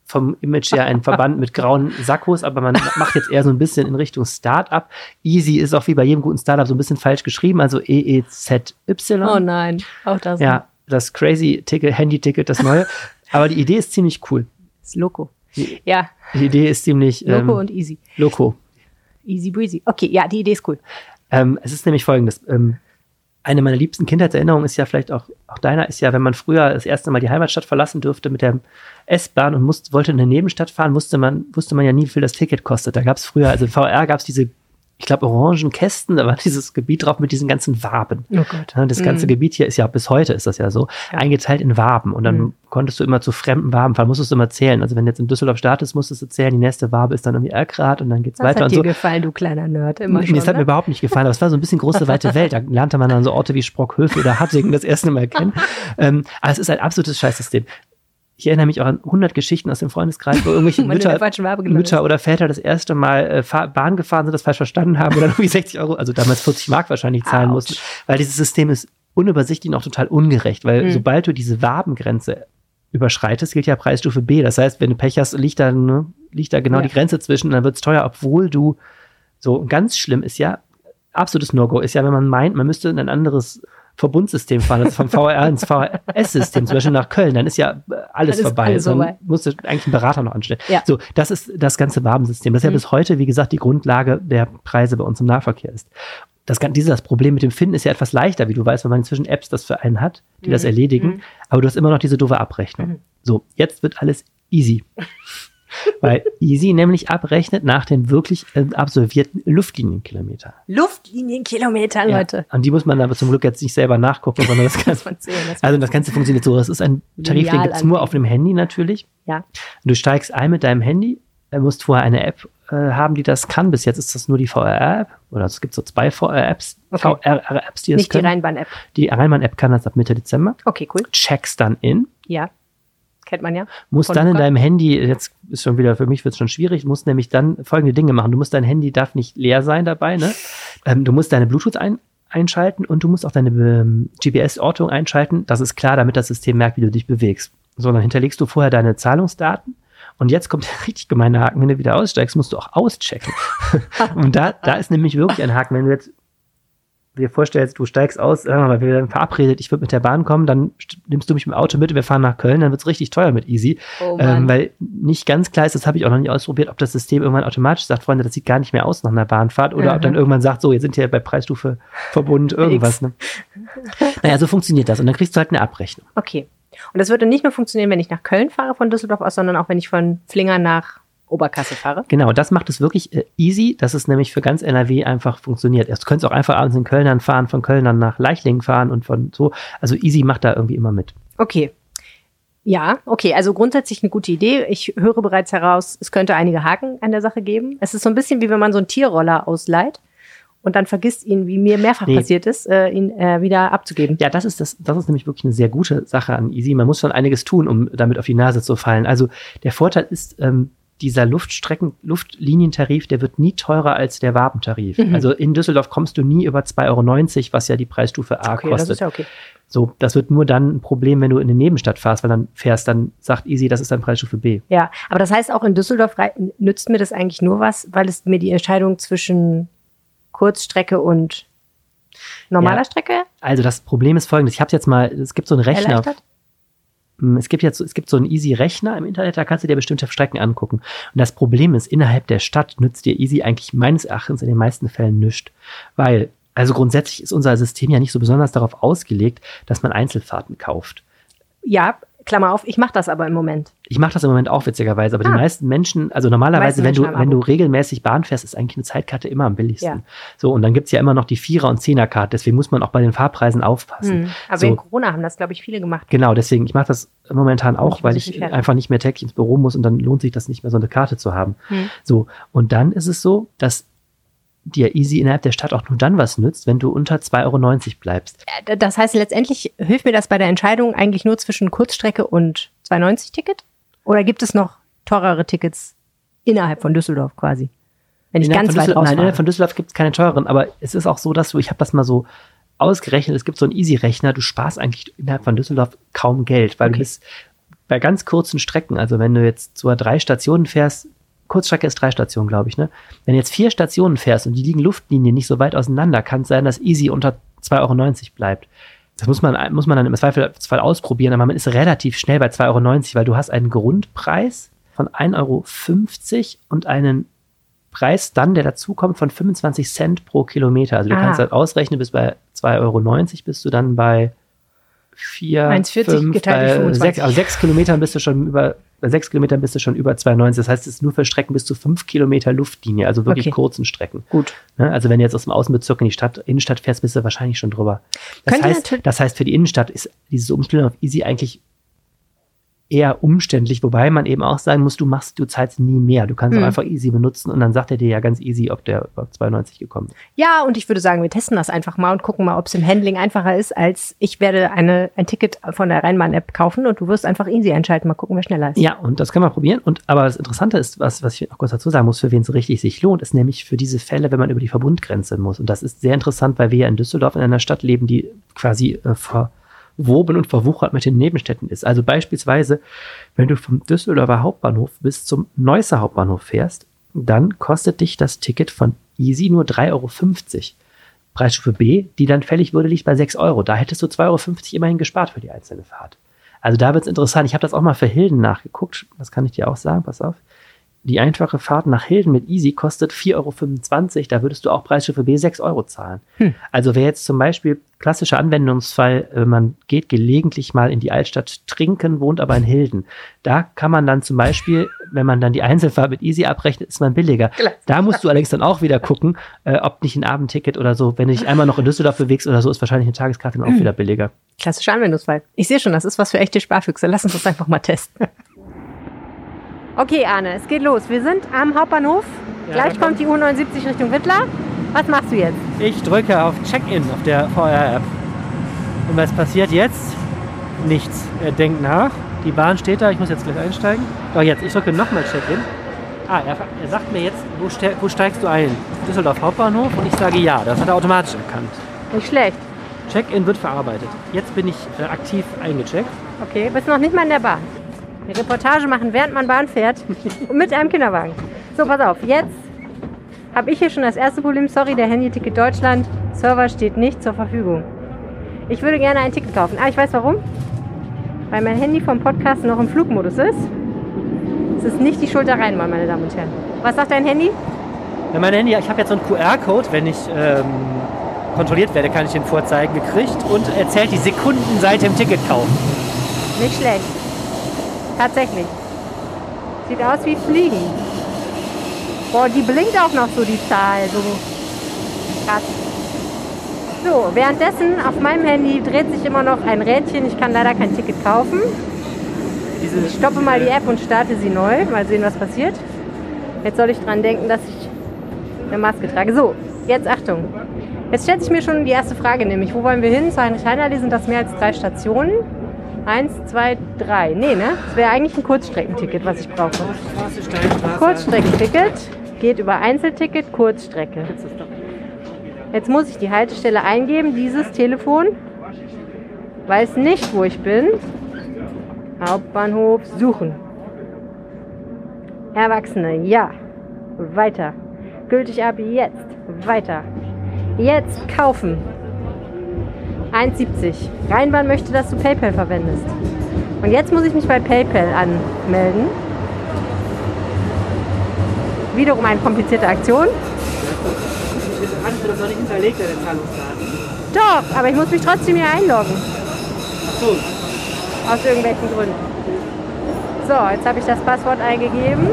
vom Image her ein Verband mit grauen Sakkos, aber man macht jetzt eher so ein bisschen in Richtung Startup. Easy ist auch wie bei jedem guten Startup so ein bisschen falsch geschrieben, also E-E-Z-Y. Oh nein, auch das Ja, das Crazy Ticket, Handy-Ticket, das neue. Aber die Idee ist ziemlich cool. ist Loco. Die, Ja, die Idee ist ziemlich Loco ähm, und Easy. loco. Easy breezy. Okay, ja, die Idee ist cool. Ähm, es ist nämlich folgendes. Ähm, eine meiner liebsten Kindheitserinnerungen ist ja vielleicht auch, auch deiner, ist ja, wenn man früher das erste Mal die Heimatstadt verlassen durfte mit der S-Bahn und musste, wollte in eine Nebenstadt fahren, wusste man, wusste man ja nie, wie viel das Ticket kostet. Da gab es früher, also VR gab es diese, ich glaube, orangen Kästen, da war dieses Gebiet drauf mit diesen ganzen Waben. Oh Gott. Das ganze Mhm. Gebiet hier ist ja bis heute ist das ja so Ja. eingeteilt in Waben und dann Mhm. konntest du immer zu fremden Waben fahren, musstest du immer zählen. Also wenn du jetzt in Düsseldorf startest, musstest du zählen, die nächste Wabe ist dann irgendwie Erkrath und dann geht's Das weiter hat und dir so. gefallen, du kleiner Nerd. Immer schon, Mir, das hat mir ne? überhaupt nicht gefallen, aber es war so ein bisschen große, weite Welt. Da lernte man dann so Orte wie Sprockhöfe oder Hattingen das erste Mal kennen. Ähm, aber es ist ein absolutes Scheißsystem. Ich erinnere mich auch an 100 Geschichten aus dem Freundeskreis, wo irgendwelche Mütter, Mütter oder Väter das erste Mal äh, Bahn gefahren sind, das falsch verstanden haben oder irgendwie 60 Euro, also damals 40 Mark wahrscheinlich zahlen Autsch. mussten, weil dieses System ist unübersichtlich und auch total ungerecht, weil Mhm. sobald du diese Wabengrenze überschreitest, gilt ja Preisstufe B. Das heißt, wenn du Pech hast, liegt da, ne, liegt da genau Ja. die Grenze zwischen, dann wird es teuer, obwohl du so ganz schlimm ist ja, absolutes No-Go ist ja, wenn man meint, man müsste in ein anderes Verbundsystem fahren, also vom VR ins VHS-System, zum Beispiel nach Köln, dann ist ja äh, alles Dann ist vorbei. alles dann vorbei. musst du eigentlich einen Berater noch anstellen. Ja. So, das ist das ganze Wabensystem, das ja Mhm. bis heute, wie gesagt, die Grundlage der Preise bei uns im Nahverkehr ist. Das, dieses Problem mit dem Finden ist ja etwas leichter, wie du weißt, wenn man inzwischen Apps das für einen hat, die das Mhm. erledigen, Mhm. aber du hast immer noch diese doofe Abrechnung. Mhm. So, jetzt wird alles easy. Weil easy nämlich abrechnet nach den wirklich äh, absolvierten Luftlinienkilometer. Luftlinienkilometer, Ja. Leute. An die muss man aber zum Glück jetzt nicht selber nachgucken, sondern das Ganze, das also das Ganze funktioniert so. Das ist ein Tarif, den gibt es nur auf dem Handy natürlich. Ja. Du steigst ein mit deinem Handy, äh, musst vorher eine App äh, haben, die das kann. Bis jetzt ist das nur die VR-App. Oder es gibt so zwei VR-Apps, Okay. VR-Apps, die das Nicht die können. Rheinbahn-App. die Rheinbahn-App kann das ab Mitte Dezember. Okay, cool. Checkst dann in, Ja. Kennt man ja. musst Von dann in deinem Handy, jetzt ist schon wieder, für mich wird es schon schwierig, musst nämlich dann folgende Dinge machen. Du musst dein Handy darf nicht leer sein dabei, ne? Ähm, du musst deine Bluetooth ein, einschalten und du musst auch deine ähm, GPS-Ortung einschalten. Das ist klar, damit das System merkt, wie du dich bewegst. So, dann hinterlegst du vorher deine Zahlungsdaten. Und jetzt kommt der richtig gemeine Haken. Wenn du wieder aussteigst, musst du auch auschecken. und da, da ist nämlich wirklich ein Haken. Wenn du jetzt dir vorstellst, du steigst aus, wir mal, wir werden verabredet, ich würde mit der Bahn kommen, dann st- nimmst du mich mit dem Auto mit, wir fahren nach Köln, dann wird es richtig teuer mit Easy. Oh. Ähm, weil nicht ganz klar ist, das habe ich auch noch nicht ausprobiert, ob das System irgendwann automatisch sagt, Freunde, das sieht gar nicht mehr aus nach einer Bahnfahrt oder ob dann Mhm. irgendwann sagt, so, jetzt sind wir bei Preisstufe Verbund irgendwas. Ne? naja, so funktioniert das und dann kriegst du halt eine Abrechnung. okay. Und das würde nicht nur funktionieren, wenn ich nach Köln fahre von Düsseldorf aus, sondern auch wenn ich von Flingern nach Oberkassel fahre. Genau, das macht es wirklich äh, easy, dass es nämlich für ganz NRW einfach funktioniert. Du könntest auch einfach abends in Köln dann fahren, von Köln dann nach Leichlingen fahren und von so. Also easy macht da irgendwie immer mit. Okay. Ja, okay, also grundsätzlich eine gute Idee. Ich höre bereits heraus, es könnte einige Haken an der Sache geben. Es ist so ein bisschen wie wenn man so einen Tierroller ausleiht und dann vergisst ihn, wie mir mehrfach Nee. passiert ist, äh, ihn äh, wieder abzugeben. Ja, das ist das, das ist nämlich wirklich eine sehr gute Sache an Easy. Man muss schon einiges tun, um damit auf die Nase zu fallen. Also der Vorteil ist, ähm, dieser Luftstrecken, Luftlinientarif, der wird nie teurer als der Wabentarif. Mhm. Also in Düsseldorf kommst du nie über 2,90 Euro, was ja die Preisstufe A Okay, das kostet. ist ja okay. So, das wird nur dann ein Problem, wenn du in eine Nebenstadt fährst, weil dann fährst, dann sagt Easy, das ist dann Preisstufe B. Ja, aber das heißt auch in Düsseldorf nützt mir das eigentlich nur was, weil es mir die Entscheidung zwischen Kurzstrecke und normaler Ja. Strecke Also das Problem ist folgendes, ich habe jetzt mal, es gibt so einen Rechner, erleichtert? Mm, Es gibt jetzt, es gibt so einen Easy-Rechner im Internet, da kannst du dir bestimmte Strecken angucken. Und das Problem ist, innerhalb der Stadt nützt dir Easy eigentlich meines Erachtens in den meisten Fällen nichts. Weil, also grundsätzlich ist unser System ja nicht so besonders darauf ausgelegt, dass man Einzelfahrten kauft. Ja, Klammer auf, ich mache das aber im Moment. Ich mache das im Moment auch witzigerweise, aber Ah. die meisten Menschen, also normalerweise, wenn du, wenn du regelmäßig Bahn fährst, ist eigentlich eine Zeitkarte immer am billigsten. Ja. So, und dann gibt's ja immer noch die Vierer- und Zehnerkarte, deswegen muss man auch bei den Fahrpreisen aufpassen. Hm. Aber So. in Corona haben das, glaube ich, viele gemacht. Genau, deswegen, ich mache das momentan auch, Ich weil ich einfach nicht mehr täglich ins Büro muss und dann lohnt sich das nicht mehr, so eine Karte zu haben. Hm. So, und dann ist es so, dass dir Easy innerhalb der Stadt auch nur dann was nützt, wenn du unter 2,90 Euro bleibst. Das heißt, letztendlich hilft mir das bei der Entscheidung eigentlich nur zwischen Kurzstrecke und 2,90-Ticket? Oder gibt es noch teurere Tickets innerhalb von Düsseldorf quasi? Wenn ich Innerhalb ganz von weit Düsseldorf, nein, innerhalb von Düsseldorf gibt es keine teuren, aber es ist auch so, dass du, ich habe das mal so ausgerechnet, es gibt so einen Easy-Rechner, du sparst eigentlich innerhalb von Düsseldorf kaum Geld, weil du Okay. bist bei ganz kurzen Strecken, also wenn du jetzt zur drei Stationen fährst, Kurzstrecke ist drei Stationen, glaube ich, ne? Wenn du jetzt vier Stationen fährst und die liegen Luftlinien nicht so weit auseinander, kann es sein, dass Easy unter 2,90 Euro bleibt. Das muss man, muss man dann im Zweifelsfall ausprobieren, aber man ist relativ schnell bei 2,90 Euro, weil du hast einen Grundpreis von 1,50 Euro und einen Preis dann, der dazukommt, von 25 Cent pro Kilometer. Also du Ah. kannst halt ausrechnen, bis bei 2,90 Euro bist du dann bei 4, 1,40 5, geteilt durch bei 25. 6, also 6 Kilometern bist du schon über, bei 6 Kilometern bist du schon über 2,90. Das heißt, es ist nur für Strecken bis zu 5 Kilometer Luftlinie, also wirklich Okay. kurzen Strecken. Gut. Ne? Also wenn du jetzt aus dem Außenbezirk in die Stadt, Innenstadt fährst, bist du wahrscheinlich schon drüber. Das heißt, das heißt, für die Innenstadt ist dieses Umstellen auf Easy eigentlich eher umständlich, wobei man eben auch sagen muss, du machst, du zahlst nie mehr. Du kannst Hm. auch einfach Easy benutzen und dann sagt er dir ja ganz easy, ob der auf 92 gekommen ist. Ja, und ich würde sagen, wir testen das einfach mal und gucken mal, ob es im Handling einfacher ist, als ich werde eine, ein Ticket von der Rheinbahn-App kaufen und du wirst einfach easy einschalten. Mal gucken, wer schneller ist. Ja, und das können wir probieren. Und aber das Interessante ist, was, was ich noch kurz dazu sagen muss, für wen es richtig sich lohnt, ist nämlich für diese Fälle, wenn man über die Verbundgrenze muss. Und das ist sehr interessant, weil wir ja in Düsseldorf in einer Stadt leben, die quasi äh, verwoben und verwuchert mit den Nebenstädten ist. Also beispielsweise, wenn du vom Düsseldorfer Hauptbahnhof bis zum Neusser Hauptbahnhof fährst, dann kostet dich das Ticket von Easy nur 3,50 Euro. Preisstufe B, die dann fällig würde, liegt bei 6 Euro. Da hättest du 2,50 Euro immerhin gespart für die einzelne Fahrt. Also da wird es interessant. Ich habe das auch mal für Hilden nachgeguckt. Das kann ich dir auch sagen. Pass auf. Die einfache Fahrt nach Hilden mit Easy kostet 4,25 Euro. Da würdest du auch Preisstufe B 6 Euro zahlen. Also wer jetzt zum Beispiel klassischer Anwendungsfall, äh, man geht gelegentlich mal in die Altstadt trinken, wohnt aber in Hilden. Da kann man dann zum Beispiel, wenn man dann die Einzelfahrt mit Easy abrechnet, ist man billiger. Da musst du allerdings dann auch wieder gucken, äh, ob nicht ein Abendticket oder so, wenn du dich einmal noch in Düsseldorf bewegst oder so, ist wahrscheinlich eine Tageskarte dann auch wieder billiger. Klassischer Anwendungsfall. Ich sehe schon, das ist was für echte Sparfüchse. Lass uns das einfach mal testen. Okay, Arne, es geht los. Wir sind am Hauptbahnhof. Ja, Gleich kommt die U79 Richtung Wittler. Was machst du jetzt? Ich drücke auf Check-in auf der VR-App. Und was passiert jetzt? Nichts. Er denkt nach. Die Bahn steht da. Ich muss jetzt gleich einsteigen. Doch jetzt. Ich drücke nochmal Check-in. Ah, er, er sagt mir jetzt, wo, ste wo steigst du ein? Düsseldorf Hauptbahnhof. Und ich sage ja. Das hat er automatisch erkannt. Nicht schlecht. Check-in wird verarbeitet. Jetzt bin ich äh, aktiv eingecheckt. Okay, bist noch nicht mal in der Bahn. Eine Reportage machen, während man Bahn fährt. und mit einem Kinderwagen. So, pass auf. Jetzt habe ich hier schon das erste Problem. Sorry, der Handy-Ticket Deutschland. Server steht nicht zur Verfügung. Ich würde gerne ein Ticket kaufen. Ah, ich weiß warum. Weil mein Handy vom Podcast noch im Flugmodus ist. Es ist nicht die Schuld der Rheinbahn, meine Damen und Herren. Was sagt dein Handy? Ja, mein Handy, ich habe jetzt so einen QR-Code, wenn ich ähm, kontrolliert werde, kann ich den vorzeigen gekriegt und erzählt die Sekunden seit dem Ticketkauf. Nicht schlecht. Tatsächlich. Sieht aus wie Fliegen. Boah, die blinkt auch noch so, die Zahl. So krass. So, währenddessen auf meinem Handy dreht sich immer noch ein Rädchen. Ich kann leider kein Ticket kaufen. Ich stoppe mal die App und starte sie neu. Mal sehen, was passiert. Jetzt soll ich dran denken, dass ich eine Maske trage. So, jetzt Achtung. Jetzt stellt sich mir schon die erste Frage, nämlich, wo wollen wir hin? Zu Heinrich-Heinerli sind das mehr als drei Stationen. Eins, zwei, drei. Nee, ne? Das wäre eigentlich ein Kurzstreckenticket, was ich brauche. Kurzstreckenticket geht über Einzelticket, Kurzstrecke. Jetzt muss ich die Haltestelle eingeben, dieses Telefon. Weiß nicht, wo ich bin. Hauptbahnhof suchen. Erwachsene, ja. Weiter. Gültig ab jetzt. Weiter. Jetzt kaufen. 1,70. Rheinbahn möchte, dass du PayPal verwendest. Und jetzt muss ich mich bei PayPal anmelden. Wiederum eine komplizierte Aktion. Hattest du das noch nicht hinterlegt, deine Zahlungsdaten? Doch, aber ich muss mich trotzdem hier einloggen. Ach so. Aus irgendwelchen Gründen. So, jetzt habe ich das Passwort eingegeben.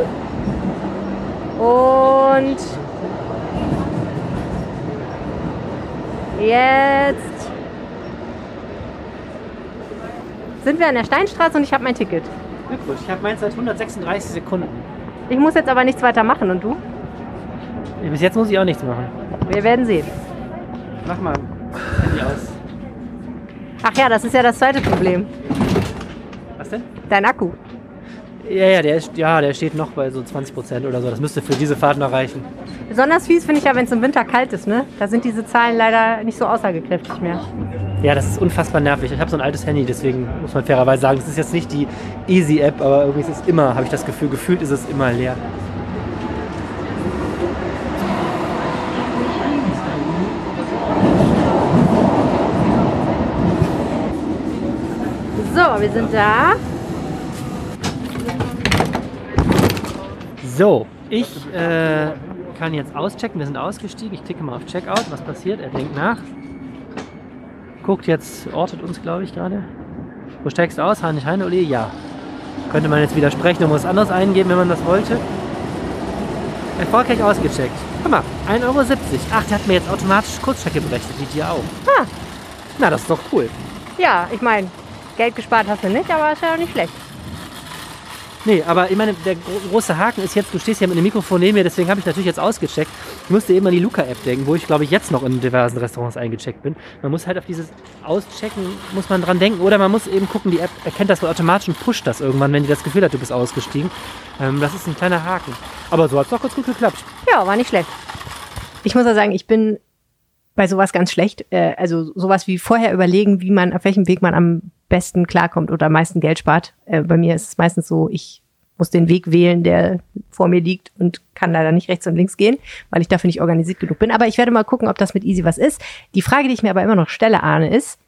Und jetzt sind wir an der Steinstraße und ich habe mein Ticket. Glückwunsch, ich habe meins seit 136 Sekunden. Ich muss jetzt aber nichts weiter machen und du? Bis jetzt muss ich auch nichts machen. Wir werden sehen. Mach mal Handy aus. Ach ja, das ist ja das zweite Problem. Was denn? Dein Akku. Ja, ja, der, ist, ja, der steht noch bei so 20% oder so. Das müsste für diese Fahrt noch reichen. Besonders fies finde ich ja, wenn es im Winter kalt ist, ne? Da sind diese Zahlen leider nicht so aussagekräftig mehr. Ja, das ist unfassbar nervig. Ich habe so ein altes Handy, deswegen muss man fairerweise sagen, das ist jetzt nicht die Easy-App, aber irgendwie ist es immer, habe ich das Gefühl, gefühlt ist es immer leer. So, wir sind da. So, ich äh, kann jetzt auschecken. Wir sind ausgestiegen. Ich klicke mal auf Checkout. Was passiert? Er denkt nach. Guckt jetzt, ortet uns, glaube ich, gerade. Wo steigst du aus? Heinrich Heine, Uli? Ja. Könnte man jetzt widersprechen und was anderes eingeben, wenn man das wollte. Erfolgreich ausgecheckt. Guck mal, 1,70 Euro. Ach, der hat mir jetzt automatisch Kurzstrecke berechnet, wie dir auch. Ah. Na, das ist doch cool. Ja, ich meine, Geld gespart hast du nicht, aber ist ja auch nicht schlecht. Nee, aber ich meine, der gro große Haken ist jetzt, du stehst ja mit dem Mikrofon neben mir, deswegen habe ich natürlich jetzt ausgecheckt. Ich musste eben an die Luca-App denken, wo ich glaube ich jetzt noch in diversen Restaurants eingecheckt bin. Man muss halt auf dieses Auschecken, muss man dran denken oder man muss eben gucken, die App erkennt das wohl automatisch und pusht das irgendwann, wenn die das Gefühl hat, du bist ausgestiegen. Ähm, das ist ein kleiner Haken. Aber so hat es doch ganz gut geklappt. Ja, war nicht schlecht. Ich muss ja sagen, ich bin bei sowas ganz schlecht. Äh, also sowas wie vorher überlegen, wie man, auf welchem Weg man am besten klarkommt oder am meisten Geld spart. Äh, bei mir ist es meistens so, ich muss den Weg wählen, der vor mir liegt und kann leider nicht rechts und links gehen, weil ich dafür nicht organisiert genug bin. Aber ich werde mal gucken, ob das mit Easy was ist. Die Frage, die ich mir aber immer noch stelle, Arne, ist,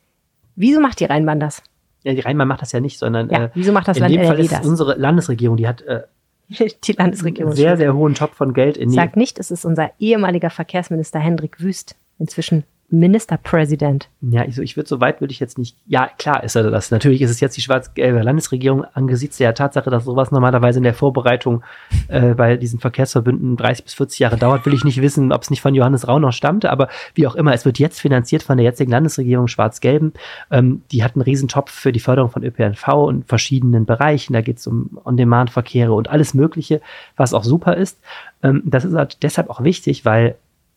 wieso macht die Rheinbahn das? Ja, die Rheinbahn macht das ja nicht, sondern Ja, äh, wieso macht das in Land dem Fall ist es das? unsere Landesregierung, die hat äh, Die Landesregierung. einen sehr, sehr hohen Top von Geld in die Sagt nicht, es ist unser ehemaliger Verkehrsminister Hendrik Wüst, inzwischen Ministerpräsident. Ja, ich, ich würde so weit würde ich jetzt nicht. Ja, klar ist er das. Natürlich ist es jetzt die schwarz-gelbe Landesregierung angesichts der Tatsache, dass sowas normalerweise in der Vorbereitung äh, bei diesen Verkehrsverbünden 30 bis 40 Jahre dauert, will ich nicht wissen, ob es nicht von Johannes Rau noch stammte, aber wie auch immer, es wird jetzt finanziert von der jetzigen Landesregierung schwarz-gelben. Ähm, die hat einen Riesentopf für die Förderung von ÖPNV in verschiedenen Bereichen. Da geht es um On-Demand-Verkehre und alles Mögliche, was auch super ist. Ähm, das ist halt deshalb auch wichtig, weil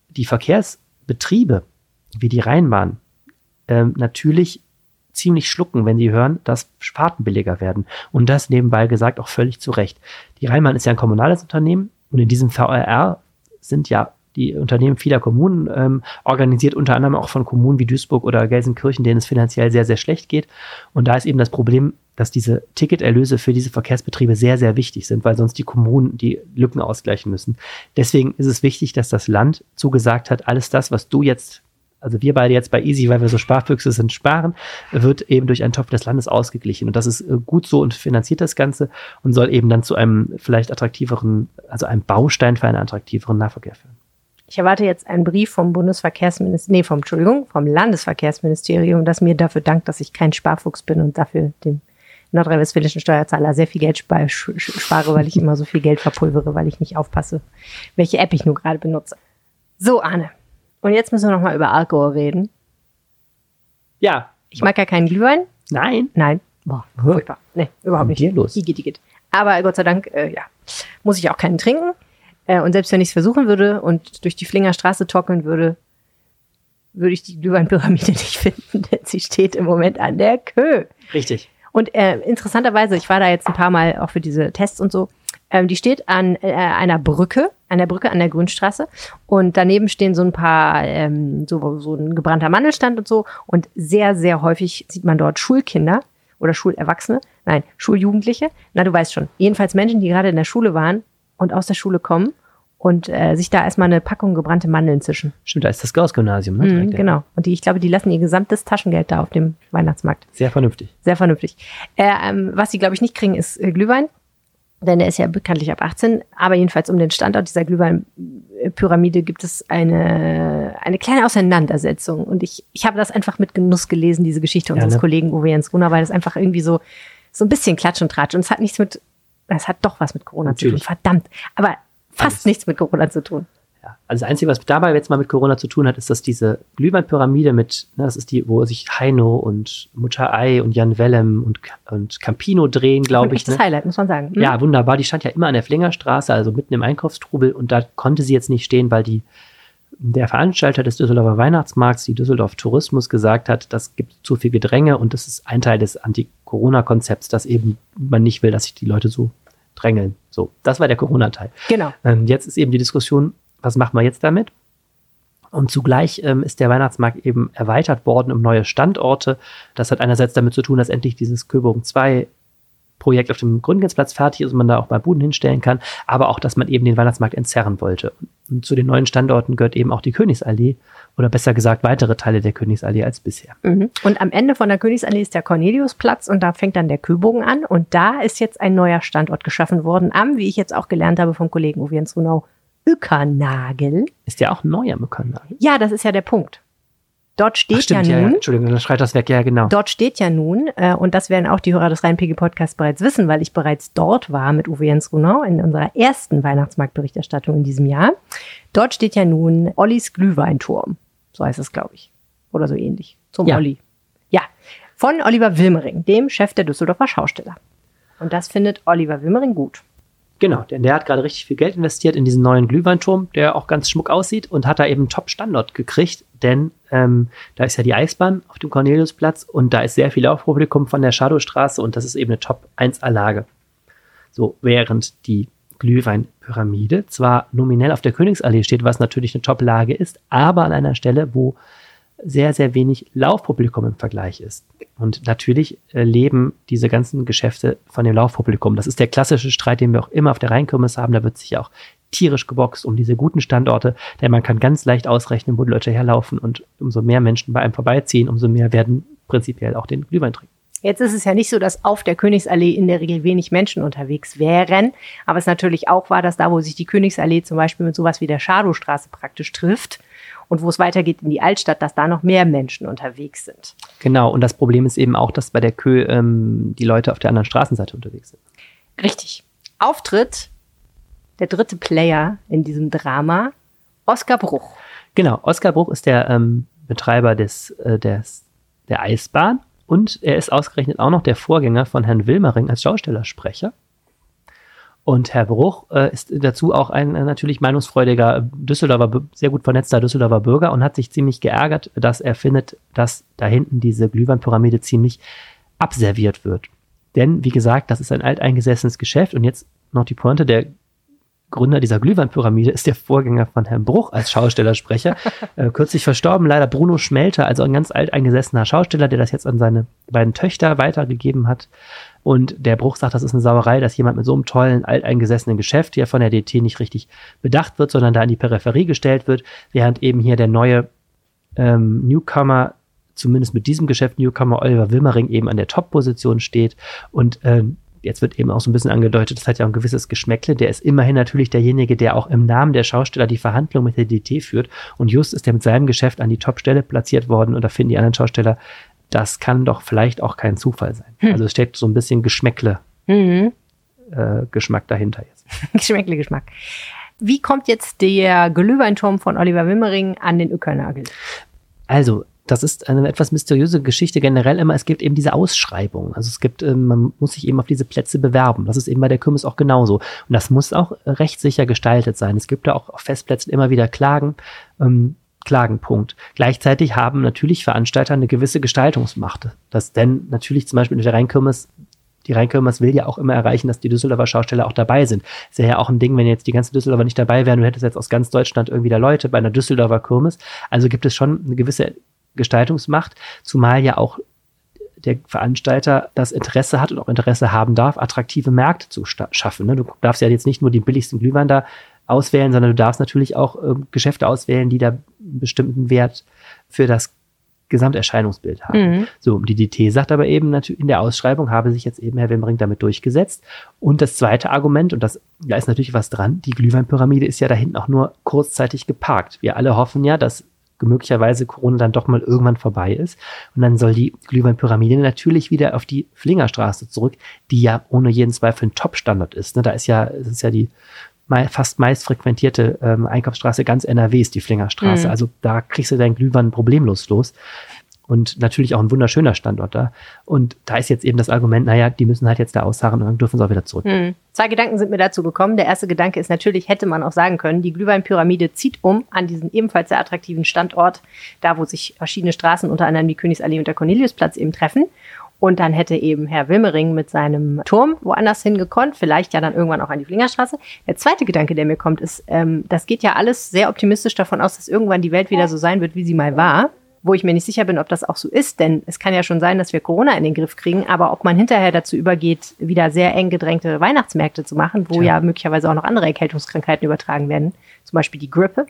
die Verkehrsbetriebe wie die Rheinbahn ähm, natürlich ziemlich schlucken, wenn sie hören, dass Fahrten billiger werden. Und das nebenbei gesagt auch völlig zu Recht. Die Rheinbahn ist ja ein kommunales Unternehmen und in diesem VRR sind ja die Unternehmen vieler Kommunen ähm, organisiert, unter anderem auch von Kommunen wie Duisburg oder Gelsenkirchen, denen es finanziell sehr, sehr schlecht geht. Und da ist eben das Problem, dass diese Ticketerlöse für diese Verkehrsbetriebe sehr, sehr wichtig sind, weil sonst die Kommunen die Lücken ausgleichen müssen. Deswegen ist es wichtig, dass das Land zugesagt hat, alles das, was du jetzt also wir beide jetzt bei Easy, weil wir so Sparfüchse sind, sparen, wird eben durch einen Topf des Landes ausgeglichen. Und das ist äh, gut so und finanziert das Ganze und soll eben dann zu einem vielleicht attraktiveren, also einem Baustein für einen attraktiveren Nahverkehr führen. Ich erwarte jetzt einen Brief vom Bundesverkehrsministerium, nee, vom, Entschuldigung, vom Landesverkehrsministerium, das mir dafür dankt, dass ich kein Sparfuchs bin und dafür dem nordrhein-westfälischen Steuerzahler sehr viel Geld spare, weil ich immer so viel Geld verpulvere, weil ich nicht aufpasse, welche App ich nun gerade benutze. So, Arne. Und jetzt müssen wir nochmal über Alkohol reden. Ja, Ich mag ja keinen Glühwein. nein. Nein. Boah, furchtbar. Nee, überhaupt nicht. Dir los. Igitt, igitt. Aber Gott sei Dank, äh, ja, muss ich auch keinen trinken. Äh, und selbst wenn ich es versuchen würde und durch die Flingerstraße torkeln würde, würde ich die Glühweinpyramide nicht finden, denn sie steht im Moment an der Kö. Richtig. Und äh, interessanterweise, ich war da jetzt ein paar Mal auch für diese Tests und so, ähm, die steht an äh, einer Brücke, an der Brücke an der Grünstraße. Und daneben stehen so ein paar, ähm, so, so ein gebrannter Mandelstand und so. Und sehr, sehr häufig sieht man dort Schulkinder oder Schulerwachsene, nein, Schuljugendliche. Na, du weißt schon. Jedenfalls Menschen, die gerade in der Schule waren und aus der Schule kommen und äh, sich da erstmal eine Packung gebrannte Mandeln zischen. Stimmt, da ist das Gauss-Gymnasium, ne? Ja. genau. Und die, ich glaube, die lassen ihr gesamtes Taschengeld da auf dem Weihnachtsmarkt. Sehr vernünftig. Sehr vernünftig. Äh, ähm, was sie, glaube ich, nicht kriegen, ist äh, Glühwein. Denn er ist ja bekanntlich ab 18. Aber jedenfalls um den Standort dieser Glühweinpyramide gibt es eine, eine kleine Auseinandersetzung. Und ich, ich habe das einfach mit Genuss gelesen, diese Geschichte unseres ne? Kollegen Uwe Jens Gruner, weil das einfach irgendwie so, so ein bisschen Klatsch und Tratsch. Und es hat nichts mit, es hat doch was mit Corona Natürlich. zu tun. Verdammt. Aber fast Alles. nichts mit Corona zu tun. Also das Einzige, was dabei jetzt mal mit Corona zu tun hat, ist, dass diese Glühweinpyramide mit, ne, das ist die, wo sich Heino und Mutter Ei und Jan Wellem und, und Campino drehen, glaube ich. echtes Ne? Highlight, muss man sagen. Hm? Ja, wunderbar. Die stand ja immer an der Flingerstraße, also mitten im Einkaufstrubel. Und da konnte sie jetzt nicht stehen, weil die, der Veranstalter des Düsseldorfer Weihnachtsmarkts, die Düsseldorf Tourismus, gesagt hat, das gibt zu viel Gedränge und das ist ein Teil des Anti-Corona-Konzepts, dass eben man nicht will, dass sich die Leute so drängeln. So, das war der Corona-Teil. Genau. Ähm, jetzt ist eben die Diskussion, was machen wir jetzt damit? Und zugleich ähm, ist der Weihnachtsmarkt eben erweitert worden um neue Standorte. Das hat einerseits damit zu tun, dass endlich dieses Köbogen 2 Projekt auf dem Gründgensplatz fertig ist und man da auch mal Buden hinstellen kann, aber auch, dass man eben den Weihnachtsmarkt entzerren wollte. Und zu den neuen Standorten gehört eben auch die Königsallee oder besser gesagt weitere Teile der Königsallee als bisher. Mhm. Und am Ende von der Königsallee ist der Corneliusplatz und da fängt dann der Kühlbogen an. Und da ist jetzt ein neuer Standort geschaffen worden am, wie ich jetzt auch gelernt habe vom Kollegen Uwe Jens Runau, Ückernagel. Ist der auch neu am Kanal? Ja, das ist ja der Punkt. Dort steht Ach, stimmt, ja ja, nun, ja. Entschuldigung, dann schreit das weg, ja, genau. dort steht ja nun, äh, und das werden auch die Hörer des Rheinpegel Podcasts bereits wissen, weil ich bereits dort war mit Uwe Jens Runau in unserer ersten Weihnachtsmarktberichterstattung in diesem Jahr. Dort steht ja nun Ollis Glühweinturm. So heißt es, glaube ich. Oder so ähnlich. Zum Ja. Olli. Ja. Von Oliver Wilmering, dem Chef der Düsseldorfer Schausteller. Und das findet Oliver Wilmering gut. Genau, denn der hat gerade richtig viel Geld investiert in diesen neuen Glühweinturm, der auch ganz schmuck aussieht und hat da eben einen Top-Standort gekriegt, denn ähm, da ist ja die Eisbahn auf dem Corneliusplatz und da ist sehr viel Laufpublikum von der Shadowstraße und das ist eben eine Top-1-Anlage. So, während die Glühweinpyramide zwar nominell auf der Königsallee steht, was natürlich eine Top-Lage ist, aber an einer Stelle, wo sehr, sehr wenig Laufpublikum im Vergleich ist. Und natürlich äh, leben diese ganzen Geschäfte von dem Laufpublikum. Das ist der klassische Streit, den wir auch immer auf der Rheinkirmes haben. Da wird sich auch tierisch geboxt um diese guten Standorte, denn man kann ganz leicht ausrechnen, wo die Leute herlaufen und umso mehr Menschen bei einem vorbeiziehen, umso mehr werden prinzipiell auch den Glühwein trinken. Jetzt ist es ja nicht so, dass auf der Königsallee in der Regel wenig Menschen unterwegs wären. Aber es natürlich auch war, dass da, wo sich die Königsallee zum Beispiel mit sowas wie der Schadowstraße praktisch trifft und wo es weitergeht in die Altstadt, dass da noch mehr Menschen unterwegs sind. Genau, und das Problem ist eben auch, dass bei der Kö ähm, die Leute auf der anderen Straßenseite unterwegs sind. Richtig. Auftritt der dritte Player in diesem Drama, Oskar Bruch. Genau, Oskar Bruch ist der ähm, Betreiber des, äh, des, der Eisbahn und er ist ausgerechnet auch noch der Vorgänger von Herrn Wilmering als Schaustellersprecher. Und Herr Bruch äh, ist dazu auch ein äh, natürlich meinungsfreudiger Düsseldorfer, Bu- sehr gut vernetzter Düsseldorfer Bürger und hat sich ziemlich geärgert, dass er findet, dass da hinten diese Glühweinpyramide ziemlich abserviert wird. Denn, wie gesagt, das ist ein alteingesessenes Geschäft und jetzt noch die Pointe, der Gründer dieser Glühweinpyramide ist der Vorgänger von Herrn Bruch als Schaustellersprecher. äh, kürzlich verstorben, leider Bruno Schmelter, also ein ganz alteingesessener Schausteller, der das jetzt an seine beiden Töchter weitergegeben hat. Und der Bruch sagt, das ist eine Sauerei, dass jemand mit so einem tollen, alteingesessenen Geschäft hier von der DT nicht richtig bedacht wird, sondern da in die Peripherie gestellt wird, während eben hier der neue ähm, Newcomer, zumindest mit diesem Geschäft Newcomer Oliver Wilmering eben an der Top-Position steht. Und ähm, jetzt wird eben auch so ein bisschen angedeutet, das hat ja auch ein gewisses Geschmäckle. Der ist immerhin natürlich derjenige, der auch im Namen der Schausteller die Verhandlung mit der DT führt. Und just ist er mit seinem Geschäft an die Top-Stelle platziert worden. Und da finden die anderen Schausteller, das kann doch vielleicht auch kein Zufall sein. Also es steckt so ein bisschen Geschmäckle, Mhm. äh, Geschmack dahinter jetzt. Geschmäckle Geschmack. Wie kommt jetzt der Glühweinturm von Oliver Wimmering an den Öckernagel? Also, das ist eine etwas mysteriöse Geschichte generell immer. Es gibt eben diese Ausschreibungen. Also es gibt, ähm, man muss sich eben auf diese Plätze bewerben. Das ist eben bei der Kirmes auch genauso. Und das muss auch rechtssicher gestaltet sein. Es gibt da auch auf Festplätzen immer wieder Klagen. Ähm, Klagenpunkt. Gleichzeitig haben natürlich Veranstalter eine gewisse Gestaltungsmacht. Das denn natürlich zum Beispiel in der Rheinkirmes die Rheinkirmes will ja auch immer erreichen, dass die Düsseldorfer Schausteller auch dabei sind. Ist ja auch ein Ding, wenn jetzt die ganzen Düsseldorfer nicht dabei wären, du hättest jetzt aus ganz Deutschland irgendwie da Leute bei einer Düsseldorfer Kirmes. Also gibt es schon eine gewisse Gestaltungsmacht, zumal ja auch der Veranstalter das Interesse hat und auch Interesse haben darf, attraktive Märkte zu schaffen. Ne? Du darfst ja jetzt nicht nur die billigsten Glühwein da auswählen, sondern du darfst natürlich auch ähm, Geschäfte auswählen, die da einen bestimmten Wert für das Gesamterscheinungsbild haben. Mhm. So, die DT sagt aber eben natürlich in der Ausschreibung habe sich jetzt eben Herr Wemmering damit durchgesetzt. Und das zweite Argument, und das, da ist natürlich was dran, die Glühweinpyramide ist ja da hinten auch nur kurzzeitig geparkt. Wir alle hoffen ja, dass möglicherweise Corona dann doch mal irgendwann vorbei ist. Und dann soll die Glühweinpyramide natürlich wieder auf die Flingerstraße zurück, die ja ohne jeden Zweifel ein Top-Standort ist. Ne? Da ist ja, es ist ja die fast meist frequentierte ähm, Einkaufsstraße ganz NRWs, die Flingerstraße. Mhm. Also da kriegst du deinen Glühwein problemlos los. Und natürlich auch ein wunderschöner Standort da. Und da ist jetzt eben das Argument, naja, die müssen halt jetzt da ausharren und dann dürfen sie auch wieder zurück. Hm. Zwei Gedanken sind mir dazu gekommen. Der erste Gedanke ist natürlich, hätte man auch sagen können, die Glühweinpyramide zieht um an diesen ebenfalls sehr attraktiven Standort, da wo sich verschiedene Straßen, unter anderem die Königsallee und der Corneliusplatz eben treffen. Und dann hätte eben Herr Wilmering mit seinem Turm woanders hingekonnt, vielleicht ja dann irgendwann auch an die Flingerstraße. Der zweite Gedanke, der mir kommt, ist, ähm, das geht ja alles sehr optimistisch davon aus, dass irgendwann die Welt wieder so sein wird, wie sie mal war. Wo ich mir nicht sicher bin, ob das auch so ist, denn es kann ja schon sein, dass wir Corona in den Griff kriegen, aber ob man hinterher dazu übergeht, wieder sehr eng gedrängte Weihnachtsmärkte zu machen, wo Tja. ja möglicherweise auch noch andere Erkältungskrankheiten übertragen werden, zum Beispiel die Grippe,